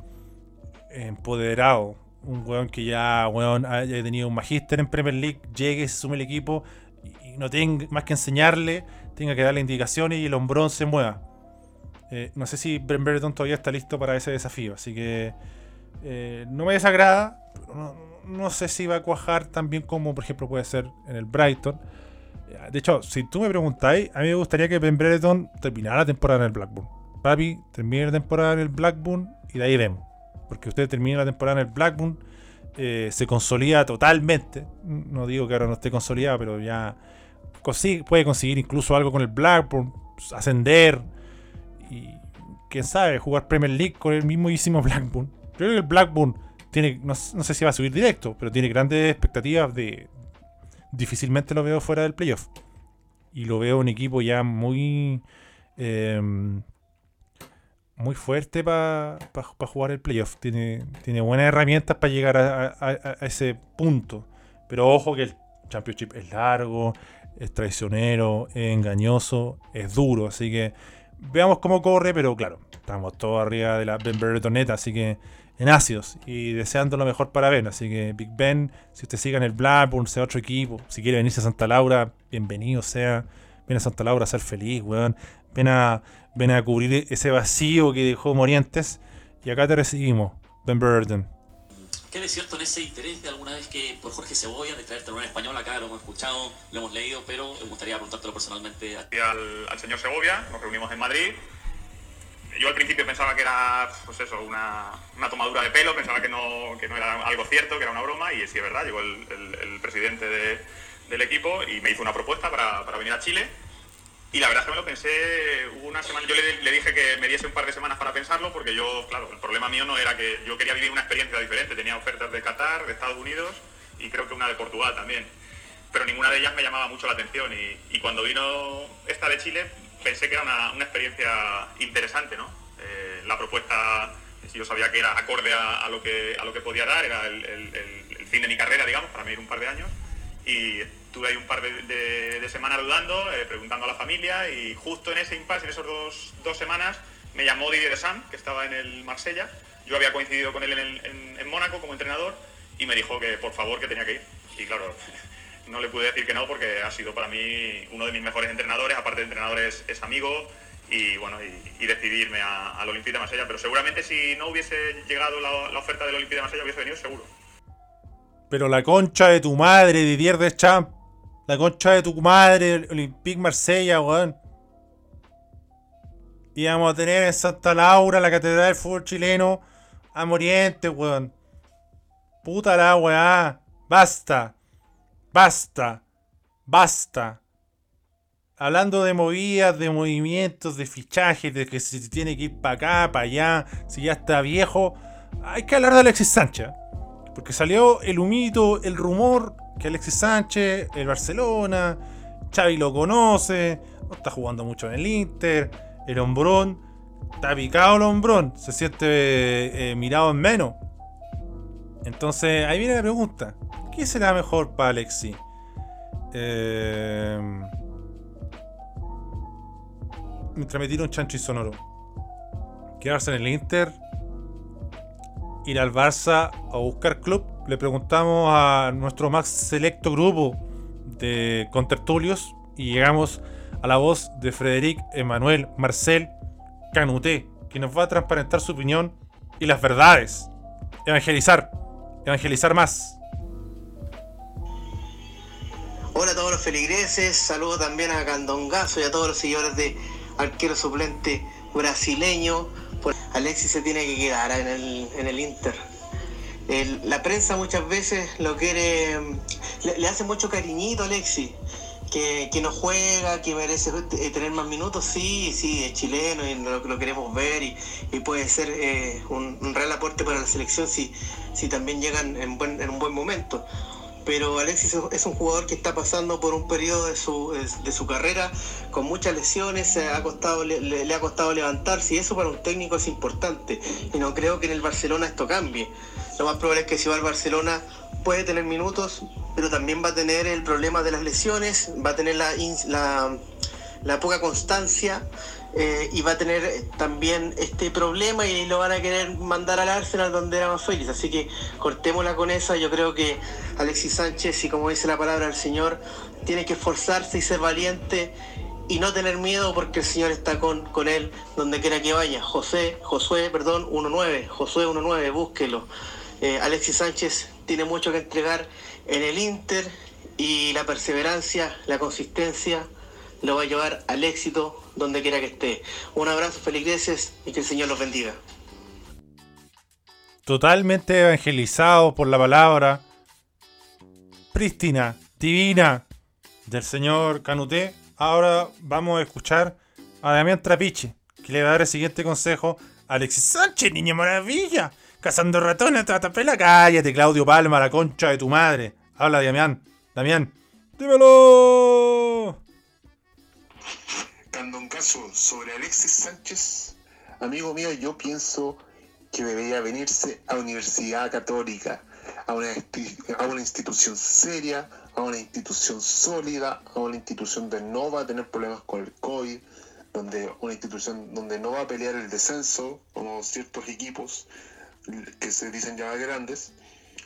empoderado, un weón que ya weón, haya tenido un magíster en Premier League, llegue, se sume el equipo y no tenga más que enseñarle, tenga que darle indicaciones y el hombrón se mueva. Eh, no sé si Brent Brereton todavía está listo para ese desafío, así que eh, no me desagrada, pero no, no sé si va a cuajar tan bien como por ejemplo puede ser en el Brighton. Eh, De hecho, si tú me preguntáis, a mí me gustaría que Ben Brereton terminara la temporada en el Blackburn. Papi, termine la temporada en el Blackburn y de ahí vemos. Porque usted termina la temporada en el Blackburn, se consolida totalmente. No digo que ahora no esté consolidado, pero ya consigue- puede conseguir incluso algo con el Blackburn, ascender quién sabe, jugar Premier League con el mismísimo Blackburn. Creo que el Blackburn tiene, no, sé si va a subir directo, pero tiene grandes expectativas de... Difícilmente lo veo fuera del playoff. Y lo veo un equipo ya muy... em, muy fuerte para jugar el playoff. Tiene, tiene buenas herramientas para llegar a ese punto. Pero ojo que el Championship es largo, es traicionero, es engañoso, es duro. Así que veamos cómo corre, pero claro, estamos todos arriba de la Ben Breretoneta, así que en ácidos y deseando lo mejor para Ben. Así que Big Ben, si usted siga en el Blackburn, sea otro equipo, si quiere venirse a Santa Laura, bienvenido sea. Ven a Santa Laura a ser feliz, weón. Ven a, ven a cubrir ese vacío que dejó Morientes. Y acá te recibimos, Ben. ¿Qué de cierto en ese interés de alguna vez que por Jorge Cebolla de traerte en español acá? Lo hemos escuchado, lo hemos leído, pero me gustaría preguntártelo personalmente. Y al, al señor Segovia, nos reunimos en Madrid. Yo al principio pensaba que era, pues eso, una, una tomadura de pelo, pensaba que no, que no era algo cierto, que era una broma, y sí es verdad, llegó el, el- presidente de- del equipo y me hizo una propuesta para, para venir a Chile. Y la verdad es que me lo pensé, una semana, yo le, dije que me diese un par de semanas para pensarlo, porque yo, claro, el problema mío no era que yo quería vivir una experiencia diferente, tenía ofertas de Qatar, de Estados Unidos y creo que una de Portugal también pero ninguna de ellas me llamaba mucho la atención y cuando vino esta de Chile pensé que era una, una experiencia interesante, ¿no? Eh, la propuesta, yo sabía que era acorde a, a lo, que, a lo que podía dar, era el, el- el- fin de mi carrera, digamos, para mí ir un par de años. Y estuve ahí un par de, de- de semanas dudando, eh, preguntando a la familia y justo en ese impasse, en esas dos, dos semanas, me llamó Didier Deschamps, que estaba en el Marsella, yo había coincidido con él en, el- en- en Mónaco como entrenador y me dijo que por favor que tenía que ir. Y claro, no le pude decir que no porque ha sido para mí uno de mis mejores entrenadores, aparte de entrenador es, amigo y bueno, y, y decidí irme a- al Olympique de Marsella, pero seguramente si no hubiese llegado la, oferta del Olympique de Marsella hubiese venido seguro. Pero la concha de tu madre, Didier Deschamps. La concha de tu madre, Olympique Marsella, weón. Íbamos a tener en Santa Laura, la catedral del fútbol chileno, a Morientes, weón. Puta la weá. Basta. Basta. Basta. Hablando de movidas, de movimientos, de fichajes, de que se tiene que ir para acá, para allá, si ya está viejo. Hay que hablar de Alexis Sánchez. Porque salió el humito, el rumor que Alexis Sánchez, el Barcelona, Xavi lo conoce, no está jugando mucho en el Inter, el hombrón, está picado el hombrón, se siente eh, mirado en menos. Entonces, ahí viene la pregunta. ¿Qué será mejor para Alexis? Eh, me tiro un chancho y sonoro. Quedarse en el Inter ir al Barça a buscar club. Le preguntamos a nuestro más selecto grupo de contertulios y llegamos a la voz de Frederic Emmanuel Marcel Canuté, que nos va a transparentar su opinión y las verdades. Evangelizar, evangelizar más. Hola a todos los feligreses, saludo también a Candongazo y a todos los seguidores de arquero suplente brasileño. Alexis se tiene que quedar en el, Inter. La prensa muchas veces lo quiere, le, le hace mucho cariñito a Alexis, que, que no juega, que merece eh, tener más minutos, sí, sí, es chileno y lo, queremos ver y, y puede ser eh, un, un real aporte para la selección si, si también llegan en, buen- en un buen momento pero Alexis es un jugador que está pasando por un periodo de su, de su carrera con muchas lesiones, ha costado, le, le- ha costado levantarse y eso para un técnico es importante y no creo que en el Barcelona esto cambie. Lo más probable es que si va al Barcelona puede tener minutos, pero también va a tener el problema de las lesiones, va a tener la, la, la poca constancia eh, y va a tener eh, también este problema y lo van a querer mandar al Arsenal donde era más feliz. Así que cortémosla con esa. Yo creo que Alexis Sánchez, y como dice la palabra del Señor, tiene que esforzarse y ser valiente y no tener miedo porque el Señor está con, con él donde quiera que vaya. José, Josué, perdón, 1-9, Josué 1-9, búsquelo. Eh, Alexis Sánchez tiene mucho que entregar en el Inter y la perseverancia, la consistencia lo va a llevar al éxito donde quiera que esté. Un abrazo, feligreses, y que el Señor los bendiga. Totalmente evangelizado por la palabra prístina, divina del señor Canuté. Ahora vamos a escuchar a Damián Trapiche, que le va a dar el siguiente consejo a Alexis Sánchez, niña maravilla. Cazando ratones, tatapela, cállate, Claudio Palma, la concha de tu madre. Habla, Damián. Damián, dímelo. Candongazo, sobre Alexis Sánchez, amigo mío, yo pienso que debería venirse a Universidad Católica, a una, institución seria, a una institución sólida, a una institución donde no va a tener problemas con el COVID, donde una institución donde no va a pelear el descenso, como ciertos equipos que se dicen ya grandes,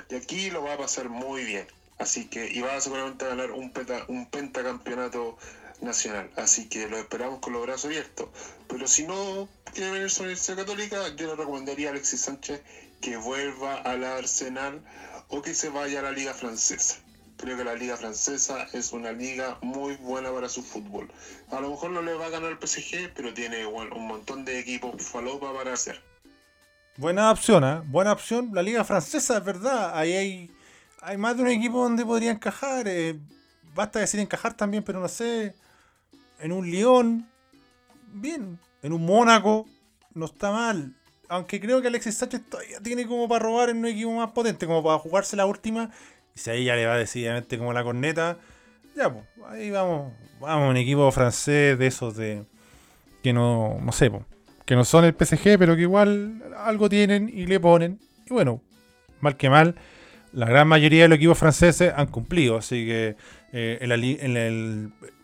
y aquí lo va a pasar muy bien. Así que, y va a seguramente ganar un, peta- un pentacampeonato nacional. Así que lo esperamos con los brazos abiertos. Pero si no quiere venirse a la Universidad Católica, yo le recomendaría a Alexis Sánchez que vuelva a la Arsenal o que se vaya a la Liga Francesa. Creo que la Liga Francesa es una liga muy buena para su fútbol. A lo mejor no le va a ganar el PSG, pero tiene bueno, un montón de equipos falopa para hacer. Buena opción, ¿eh? Buena opción. La liga francesa, es verdad. Ahí hay, hay más de un equipo donde podría encajar. eh, basta decir encajar también, pero no sé. En un Lyon, bien. En un Mónaco, no está mal. Aunque creo que Alexis Sánchez todavía tiene como para robar en un equipo más potente, como para jugarse la última. Y si ahí ya le va decididamente como la corneta, ya, pues, ahí vamos. Vamos, un equipo francés de esos de. que no, no sé, pues, que no son el PSG, pero que igual algo tienen y le ponen. Y bueno, mal que mal, la gran mayoría de los equipos franceses han cumplido, así que eh, el, en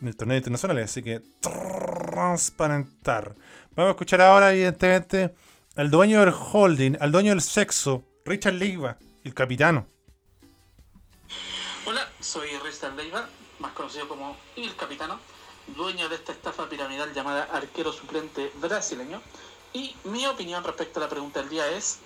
el torneo internacional, así que transparentar. Vamos a escuchar ahora, evidentemente, al dueño del holding, al dueño del sexo, Richard Leiva, el capitano. Hola, soy Richard Leiva, más conocido como Il Capitano, dueño de esta estafa piramidal llamada arquero suplente brasileño. Y mi opinión respecto a la pregunta del día es,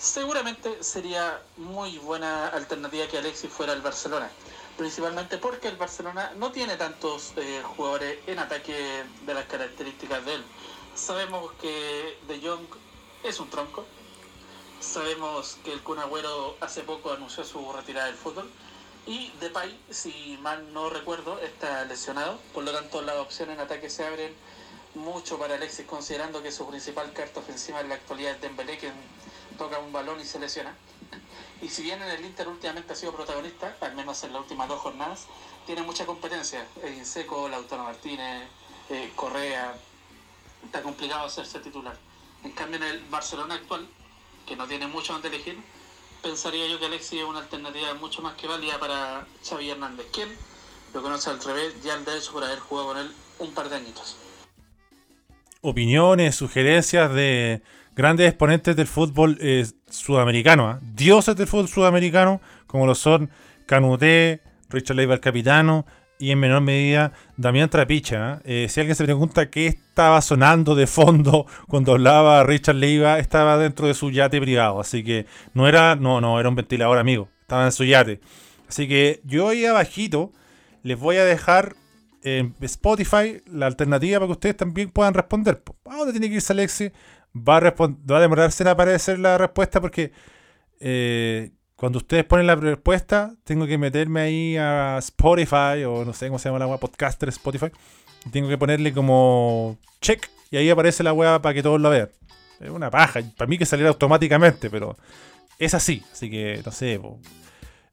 seguramente sería muy buena alternativa que Alexis fuera al Barcelona. Principalmente porque el Barcelona no tiene tantos eh, jugadores en ataque de las características de él. Sabemos que De Jong es un tronco. Sabemos que el Kun Agüero hace poco anunció su retirada del fútbol. Y Depay, si mal no recuerdo, está lesionado. Por lo tanto, las opciones en ataque se abren mucho para Alexis, considerando que su principal carta ofensiva en la actualidad es Dembélé, que toca un balón y se lesiona. Y si bien en el Inter últimamente ha sido protagonista, al menos en las últimas dos jornadas, tiene mucha competencia. En Seco, Lautaro Martínez, eh, Correa, está complicado hacerse titular. En cambio, en el Barcelona actual, que no tiene mucho donde elegir, pensaría yo que Alexis es una alternativa mucho más que válida para Xavi Hernández, quien lo conoce al revés y al derecho por haber jugado con él un par de añitos. Opiniones, sugerencias de grandes exponentes del fútbol eh, sudamericano, ¿ah? dioses del fútbol sudamericano, como lo son Canuté, Richard Leiva el capitano y en menor medida Damián Trapicha. ¿eh? si alguien se pregunta qué estaba sonando de fondo cuando hablaba Richard Leiva, estaba dentro de su yate privado. Así que no era, no, no, era un ventilador amigo. Estaba en su yate. Así que yo ahí abajito les voy a dejar en Spotify la alternativa para que ustedes también puedan responder. ¿A dónde tiene que irse Alexi? Va a, demorarse en aparecer la respuesta porque eh, cuando ustedes ponen la respuesta, tengo que meterme ahí a Spotify o no sé cómo se llama la web, podcaster Spotify. tengo que ponerle como check y ahí aparece la web para que todos lo vean. Es una paja. Para mí que saliera automáticamente, pero es así. Así que no sé.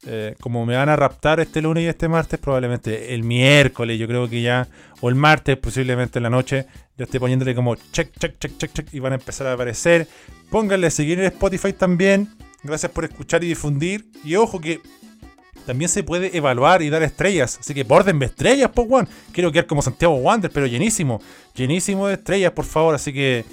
Eh, como me van a raptar este lunes y este martes, probablemente el miércoles, yo creo que ya, o el martes, posiblemente en la noche, yo estoy poniéndole como check, check, check, check, check, y van a empezar a aparecer. Pónganle a seguir en Spotify también. Gracias por escuchar y difundir. Y ojo que también se puede evaluar y dar estrellas. Así que bórdenme estrellas, por one. Quiero quedar como Santiago Wander, pero llenísimo. Llenísimo de estrellas, por favor. Así que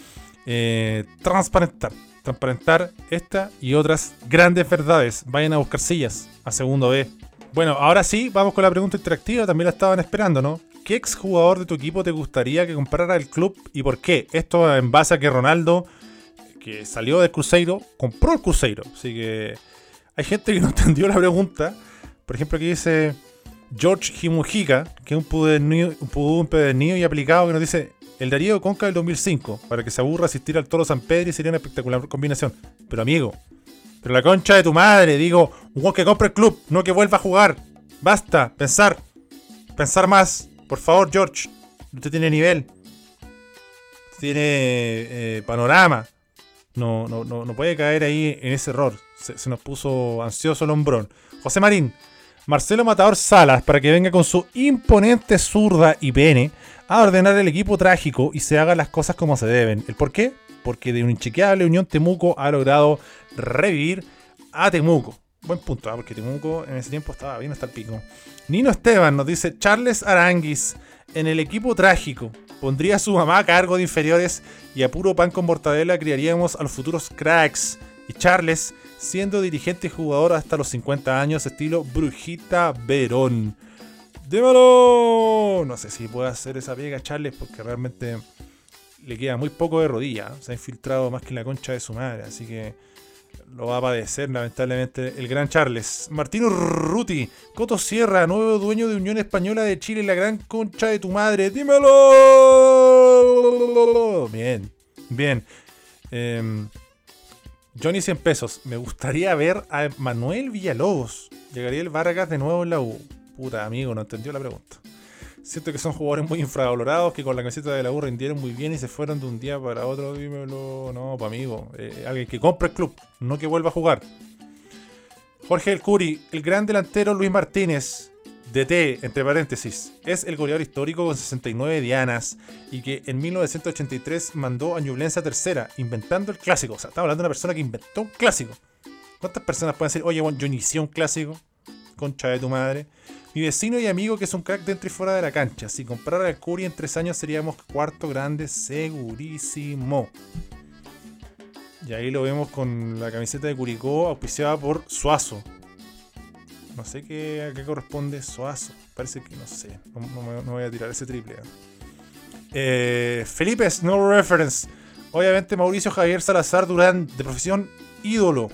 eh, transparentar transparentar esta y otras grandes verdades. Vayan a buscar sillas a segundo B. Bueno, ahora sí, vamos con la pregunta interactiva. También la estaban esperando, ¿no? ¿Qué exjugador de tu equipo te gustaría que comprara el club y por qué? Esto en base a que Ronaldo, que salió del Cruzeiro, compró el Cruzeiro. Así que hay gente que no entendió la pregunta. Por ejemplo, aquí dice George Himujica, que es un pudernillo y aplicado, que nos dice: el Darío Conca del 2005, para que se aburra asistir al Toro San Pedro y sería una espectacular combinación. Pero amigo, pero la concha de tu madre, digo, un que compre el club, no que vuelva a jugar. Basta, pensar, pensar más. Por favor, George, usted tiene nivel, tiene eh, panorama. No, no, no, no, puede caer ahí en ese error. Se, se nos puso ansioso el hombrón. José Marín, Marcelo Matador Salas, para que venga con su imponente zurda y pene a ordenar el equipo trágico y se hagan las cosas como se deben. ¿El por qué? Porque de una inchequeable Unión Temuco ha logrado revivir a Temuco. Buen punto, ¿ah? porque Temuco en ese tiempo estaba bien hasta el pico. Nino Esteban nos dice, Charles Aranguis, en el equipo trágico, pondría a su mamá a cargo de inferiores y a puro pan con mortadela criaríamos a los futuros cracks. Y Charles, siendo dirigente y jugador hasta los 50 años, estilo Brujita Verón. ¡Démalo! No sé si puede hacer esa pega Charles porque realmente le queda muy poco de rodilla. Se ha infiltrado más que la concha de su madre. Así que lo va a padecer lamentablemente el gran Charles. Martino Ruti, Coto Sierra, nuevo dueño de Unión Española de Chile, la gran concha de tu madre. ¡Dímelo! Bien, bien. Em, Johnny 100 pesos. Me gustaría ver a Manuel Villalobos. Llegaría el Vargas de nuevo en la U. Puta, amigo, no entendió la pregunta. Siento que son jugadores muy infravalorados que con la camiseta de la U rindieron muy bien y se fueron de un día para otro. Dímelo. No, pa' amigo. Eh, alguien que compre el club, no que vuelva a jugar. Jorge El Curi, el gran delantero Luis Martínez, DT, entre paréntesis, es el goleador histórico con 69 dianas y que en 1983 mandó a Ñublense a tercera, inventando el clásico. O sea, estamos hablando de una persona que inventó un clásico. ¿Cuántas personas pueden decir, oye, bueno, yo inicié un clásico? Concha de tu madre. Mi vecino y amigo que es un crack dentro y fuera de la cancha. Si comprara el Curi en tres años seríamos cuarto grande, segurísimo. Y ahí lo vemos con la camiseta de Curicó auspiciada por Suazo. No sé qué, a qué corresponde Suazo. Parece que no sé. No, me, voy a tirar ese triple. Eh, Felipe, no reference. Obviamente Mauricio Javier Salazar Durán, de profesión ídolo.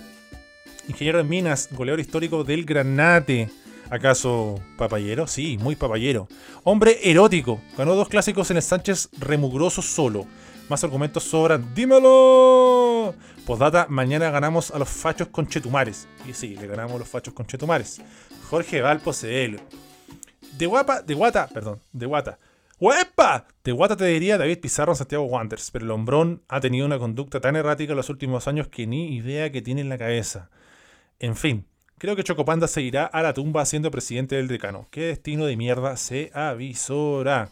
Ingeniero en minas, goleador histórico del Granate. ¿Acaso papayero? Sí, muy papayero. Hombre erótico. Ganó dos clásicos en el Sánchez remugroso solo. Más argumentos sobran. ¡Dímelo! Postdata, mañana ganamos a los fachos con Chetumares. Y sí, le ganamos a los fachos con Chetumares. Jorge Valpo CL. De guapa, de guata, perdón, de guata. ¡Huepa! De guata te diría David Pizarro en Santiago Wanderers, pero el hombrón ha tenido una conducta tan errática en los últimos años que ni idea que tiene en la cabeza. En fin, Creo que Chocopanda se irá a la tumba siendo presidente del decano. ¿Qué destino de mierda se avisora?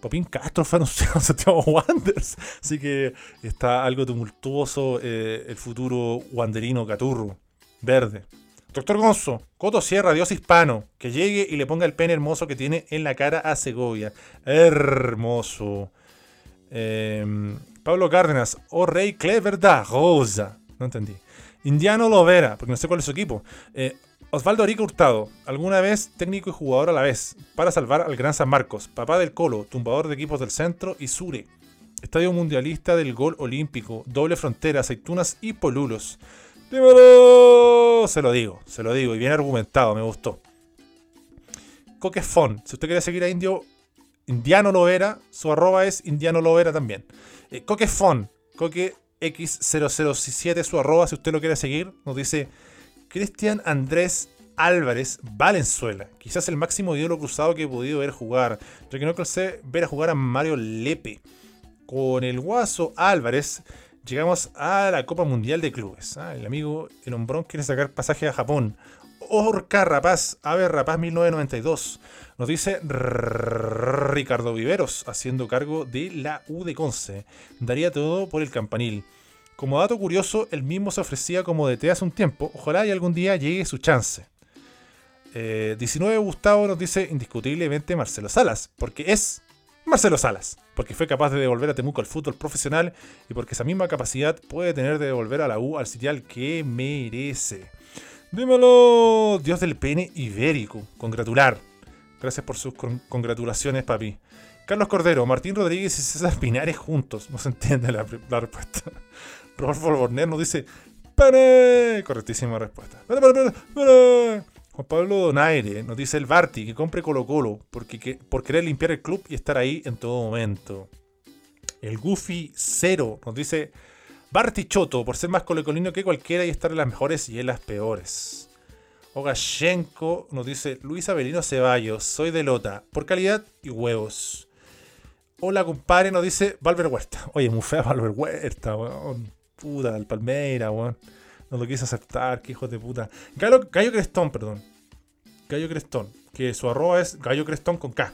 Popín Castro fue anunciado en Santiago Wanderers. Así que está algo tumultuoso eh, el futuro wanderino Caturro. Verde. Doctor Gonzo, Coto Sierra, Dios hispano, que llegue y le ponga el pene hermoso que tiene en la cara a Segovia. Hermoso. Em, Pablo Cárdenas, oh rey, clever da rosa. No entendí. Indiano Lovera, porque no sé cuál es su equipo. Eh, Osvaldo Arica Hurtado, alguna vez técnico y jugador a la vez, para salvar al Gran San Marcos, papá del Colo, tumbador de equipos del centro y Sure. Estadio mundialista del gol olímpico, doble frontera, aceitunas y polulos. ¡Dímelo! Se lo digo, se lo digo, y bien argumentado, me gustó. Coquefón, si usted quiere seguir a Indio, Indiano Lovera, su arroba es Indiano Lovera también. Eh, Coquefón, Coque X0007, su arroba, si usted lo quiere seguir, nos dice Cristian Andrés Álvarez Valenzuela, quizás el máximo ídolo cruzado que he podido ver jugar, ya que no alcancé ver a jugar a Mario Lepe. Con el Guaso Álvarez llegamos a la Copa Mundial de Clubes. Ah, el amigo El Hombrón quiere sacar pasaje a Japón. Orca Rapaz, Ave Rapaz 1992. Nos dice Ricardo Viveros, haciendo cargo de la U Conce. Daría todo por el campanil. Como dato curioso, el mismo se ofrecía como DT hace un tiempo. Ojalá y algún día llegue su chance. Eh, 19 Gustavo nos dice indiscutiblemente Marcelo Salas, porque es Marcelo Salas, porque fue capaz de devolver a Temuco al fútbol profesional y porque esa misma capacidad puede tener de devolver a la U al sitial que merece. Dímelo, Dios del pene ibérico, congratular. Gracias por sus con- congratulaciones, papi. Carlos Cordero, Martín Rodríguez y César Pinares juntos. No se entiende la respuesta. Rodolfo nos dice. Correctísima respuesta. Juan Pablo Donaire nos dice el Barty que compre Colo Colo porque, que- por querer limpiar el club y estar ahí en todo momento. El Goofy Cero nos dice Barty Choto por ser más colocolino que cualquiera y estar en las mejores y en las peores. Ogashenko nos dice Luis Avelino Ceballos, soy de Lota, por calidad y huevos. Hola compadre, nos dice Valver Huerta. Oye, muy fea Valver Huerta, weón. Puta, el Palmeira, weón. No lo quise aceptar, que hijo de puta. Gallo, Gallo Crestón, perdón. Gallo Crestón, que su arroba es Gallo Crestón con K.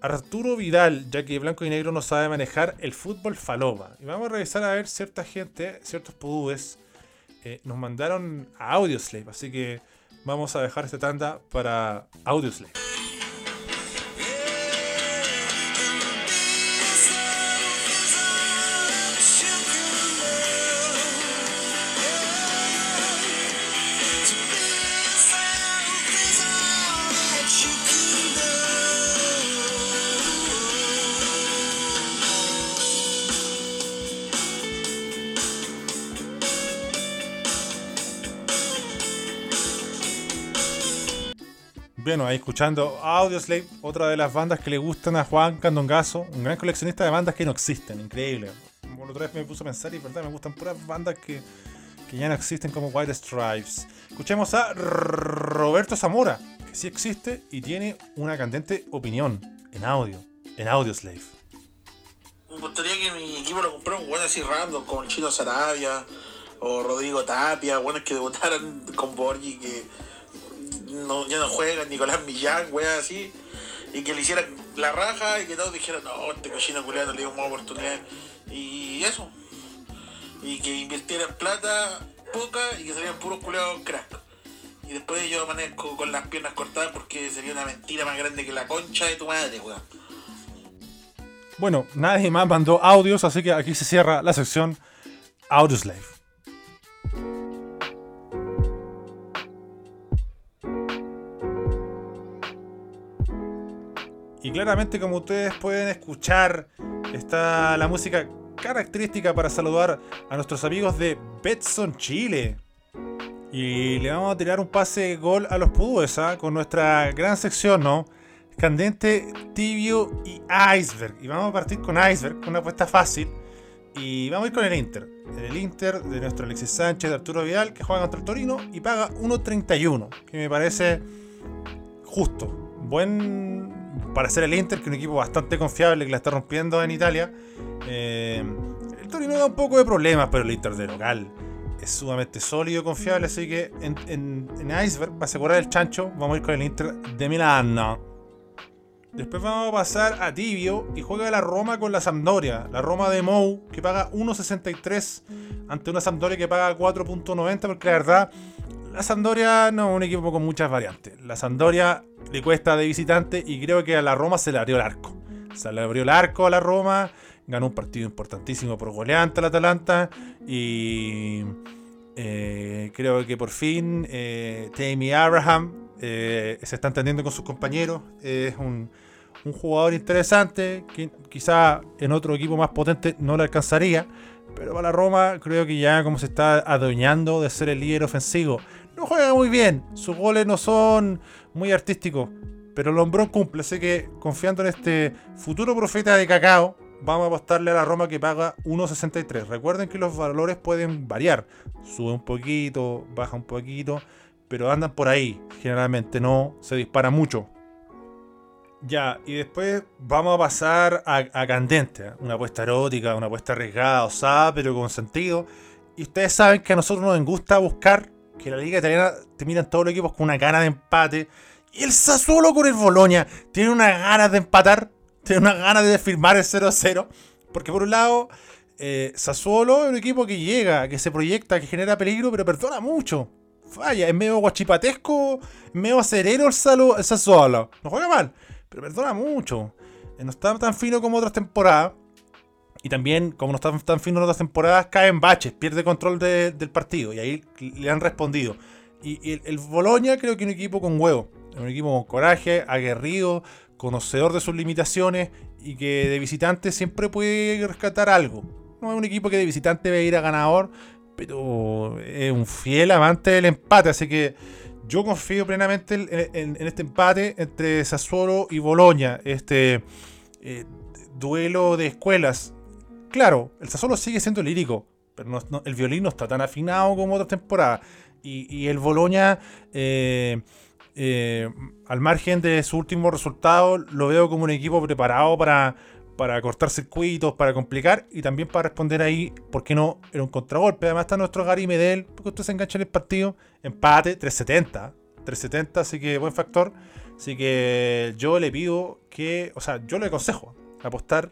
Arturo Vidal, ya que Blanco y Negro no sabe manejar el fútbol falopa. Y vamos a revisar a ver cierta gente, ciertos pudúes, eh, nos mandaron a Audioslave. Así que vamos a dejar esta tanda para Audioslave. Bueno, ahí escuchando Audioslave, otra de las bandas que le gustan a Juan Candongazo, un gran coleccionista de bandas que no existen, increíble. Por otra vez me puse a pensar y verdad, me gustan puras bandas que, que ya no existen como White Stripes. Escuchemos a Roberto Zamora, que sí existe y tiene una candente opinión en audio, en Audioslave. Me gustaría que mi equipo lo comprara un weón así random, como el Chino Sarabia o Rodrigo Tapia, buenos que debutaran con Borgi que no, ya no juegan, Nicolás Millán, weón así, y que le hicieran la raja y que todos dijeran, no, este cochino culiado le dio más oportunidad. Y eso. Y que invirtieran plata poca y que salieran puros culiados crack. Y después yo amanezco con las piernas cortadas porque sería una mentira más grande que la concha de tu madre, weón. Bueno, nadie más mandó audios, así que aquí se cierra la sección Audioslave. Claramente, como ustedes pueden escuchar, está la música característica para saludar a nuestros amigos de Betson Chile. Y le vamos a tirar un pase gol a los Pudúes ¿ah? con nuestra gran sección, ¿no? Candente, tibio y iceberg. Y vamos a partir con iceberg, con una apuesta fácil. Y vamos a ir con el Inter. El Inter de nuestro Alexis Sánchez, de Arturo Vidal, que juega contra el Torino y paga 1.31, que me parece justo. Buen para ser el Inter, que es un equipo bastante confiable que la está rompiendo en Italia. Eh, el Torino da un poco de problemas, pero el Inter de local es sumamente sólido y confiable. Así que en, en, en Iceberg, para asegurar el chancho, vamos a ir con el Inter de Milano. Después vamos a pasar a Tibio y juega la Roma con la Sampdoria. La Roma de Mou que paga 1.63 ante una Sampdoria que paga 4.90 porque la verdad la Sampdoria no es un equipo con muchas variantes. La Sampdoria le cuesta de visitante y creo que a la Roma se le abrió el arco. Se le abrió el arco a la Roma ganó un partido importantísimo por goleante al Atalanta y eh, creo que por fin eh, Tammy Abraham eh, se está entendiendo con sus compañeros, es un, un jugador interesante que quizá en otro equipo más potente no le alcanzaría, pero para la Roma creo que ya como se está adueñando de ser el líder ofensivo, no juega muy bien, sus goles no son muy artísticos, pero Lombrón cumple, así que confiando en este futuro profeta de cacao, vamos a apostarle a la Roma que paga 1.63. Recuerden que los valores pueden variar, sube un poquito, baja un poquito, pero andan por ahí, generalmente no se dispara mucho. Ya, y después vamos a pasar a, a candente, una apuesta erótica, una apuesta arriesgada, osada, pero con sentido. Y ustedes saben que a nosotros nos gusta buscar que la liga italiana te miran todos los equipos con una gana de empate. Y el Sassuolo con el Boloña tiene una ganas de empatar, tiene una ganas de firmar el 0-0. Porque por un lado, eh, Sassuolo es un equipo que llega, que se proyecta, que genera peligro, pero perdona mucho. Falla, es medio guachipatesco, es medio acerero el, Salo- el Sassuolo. No juega mal, pero perdona mucho. No está tan fino como otras temporadas. Y también, como no está tan fino en otras temporadas, cae en baches, pierde control de- del partido. Y ahí le han respondido. Y, el, el Boloña creo que es un equipo con huevo. Un equipo con coraje, aguerrido, conocedor de sus limitaciones y que de visitante siempre puede rescatar algo. No es un equipo que de visitante a ir a ganador, pero es un fiel amante del empate. Así que yo confío plenamente en, en- en este empate entre Sassuolo y Boloña. Este eh, duelo de escuelas. Claro, el Sassuolo sigue siendo lírico, pero el violín no está tan afinado como otras temporadas. Y, y el Boloña, eh, eh, al margen de su último resultado, lo veo como un equipo preparado para, para cortar circuitos, para complicar y también para responder ahí, ¿por qué no? Era un contragolpe. Además está nuestro Gary Medel, porque usted se engancha en el partido. Empate, 370. 370, así que buen factor. Así que yo le pido que, o sea, yo le aconsejo apostar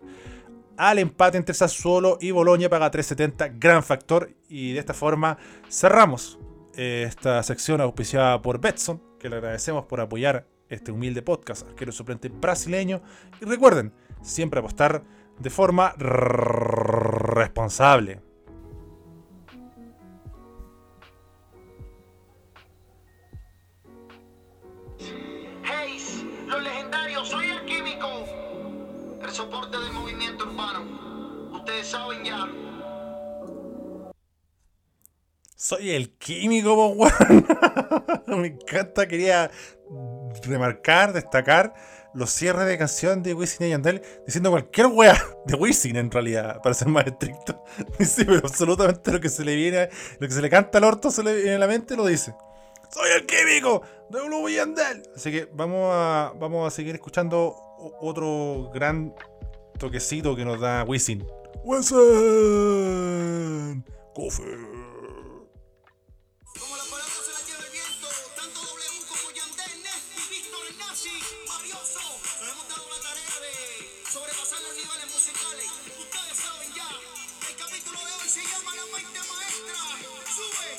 al empate entre Sassuolo y Boloña paga 370, gran factor. Y de esta forma cerramos eh, esta sección auspiciada por Betson, que le agradecemos por apoyar este humilde podcast, arquero suplente brasileño. Y recuerden, siempre apostar de forma responsable. Hayes, los legendarios, soy el químico. El soporte Soy el químico, po, weón. Me encanta, quería remarcar, destacar los cierres de canción de Wisin y Yandel diciendo cualquier wea de Wisin en realidad, para ser más estricto. Dice, pero absolutamente lo que se le viene, lo que se le canta al orto se le viene a la mente, lo dice. Soy el químico de Blue y Yandel. Así que vamos a, vamos a seguir escuchando otro gran toquecito que nos da Wisin. Wisin. Coffee. Sobrepasar los niveles musicales. Ustedes saben ya. El capítulo de hoy se llama La mente maestra. Sube,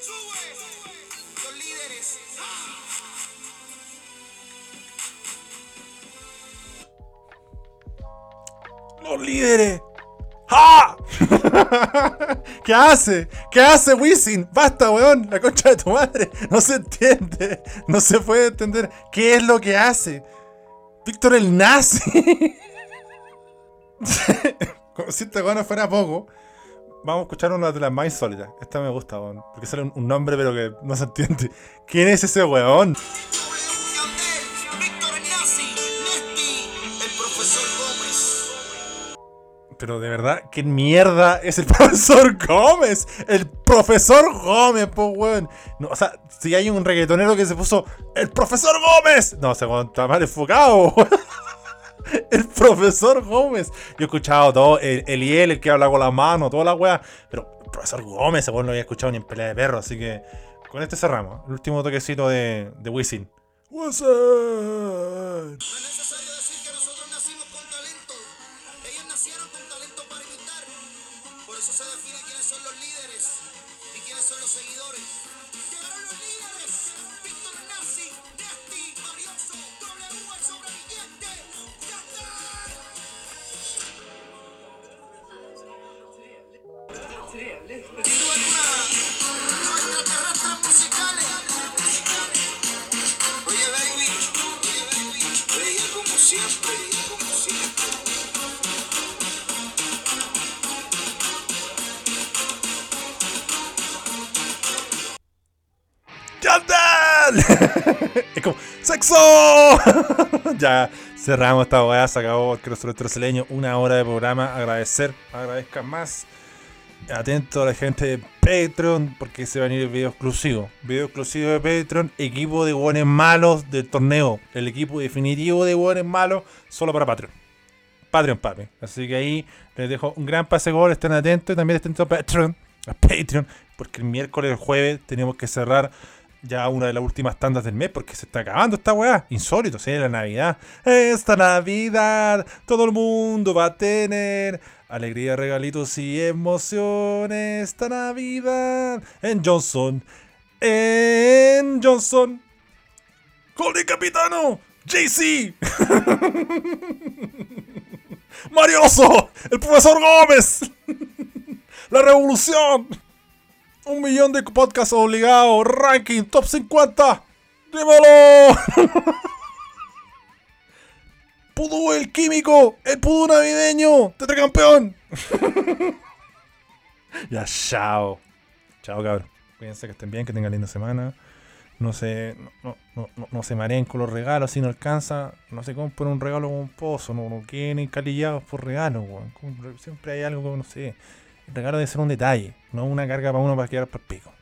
sube. Los líderes. ¡Ah! ¿Qué hace? ¿Qué hace Wisin? Basta, weón, la concha de tu madre. No se entiende. No se puede entender qué es lo que hace. Víctor el nazi. Como si este weón fuera poco. Vamos a escuchar una de las más insólitas. Esta me gusta, weón. Porque sale un nombre, pero que no se entiende. ¿Quién es ese weón? Pero de verdad, ¿qué mierda es el profesor Gómez? El profesor Gómez, po, weón. No, o sea, si hay un reggaetonero que se puso ¡El profesor Gómez! No, cuando está mal enfocado, weón. El profesor Gómez. Yo he escuchado todo, el, el Iel, el que habla con la mano, toda la weá. Pero el profesor Gómez, weón no había escuchado ni en pelea de perro, así que con este cerramos. El último toquecito de, de Wisin. Wisin. es como, ¡sexo! ya cerramos esta weá, se acabó el Crossroads Brasileño. Una hora de programa. Agradecer, agradezcan más. Atento a la gente de Patreon, porque se va a venir el video exclusivo. Video exclusivo de Patreon, equipo de buenos malos del torneo. El equipo definitivo de buenos malos, solo para Patreon. Patreon, papi. Así que ahí les dejo un gran pase gol. Estén atentos y también estén atentos a Patreon. A Patreon. Porque el miércoles, el jueves, tenemos que cerrar ya una de las últimas tandas del mes. Porque se está acabando esta weá. Insólito, ¿sí? La Navidad. Esta Navidad, todo el mundo va a tener alegría, regalitos y emociones. Esta Navidad en Johnson. En Johnson. ¡Gol capitano! JC. Marioso, el profesor Gómez, la revolución, un millón de podcasts obligados, ranking top 50, dímelo. Pudú el químico, el pudú navideño, tetracampeón. ya, chao. Chao, cabrón. Cuídense que estén bien, que tengan linda semana no se, no, no, no, se mareen con los regalos si no alcanza, no se compren un regalo con un pozo, no, no queden encalillados por regalos, weón. Siempre hay algo, no sé. El regalo debe ser un detalle, no una carga para uno para quedar para el pico.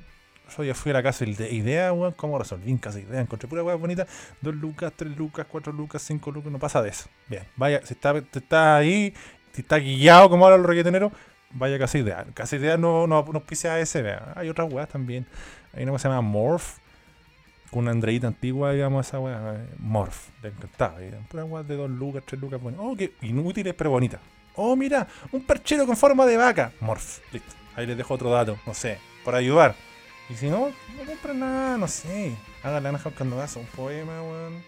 Yo ya fui a la casa de idea, weón, cómo resolví en casa de idea, encontré pura weón bonita, dos lucas, tres lucas, cuatro lucas, cinco lucas, no pasa de eso. Bien, vaya, si está, está ahí, si está guillado como ahora los reggaetoneros, vaya a de idea. Casa de idea no, no, no pise ese, vea. Hay otras weas también. Hay una que se llama Morph con una Andreita antigua, digamos, esa weá, eh, Morph, le encantaba. Pura weá de dos lucas, tres lucas, bueno. Oh, qué inútiles, pero bonitas. Oh, mira, un perchero con forma de vaca. Morph, listo. Ahí les dejo otro dato, no sé, para ayudar. Y si no, no compren nada, no sé. Háganle a Ángel Candogazo un poema, weón.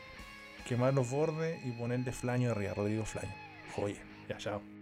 Quemar los bordes y ponerle flaño arriba, Rodrigo Flaño. Joya, ya, chao.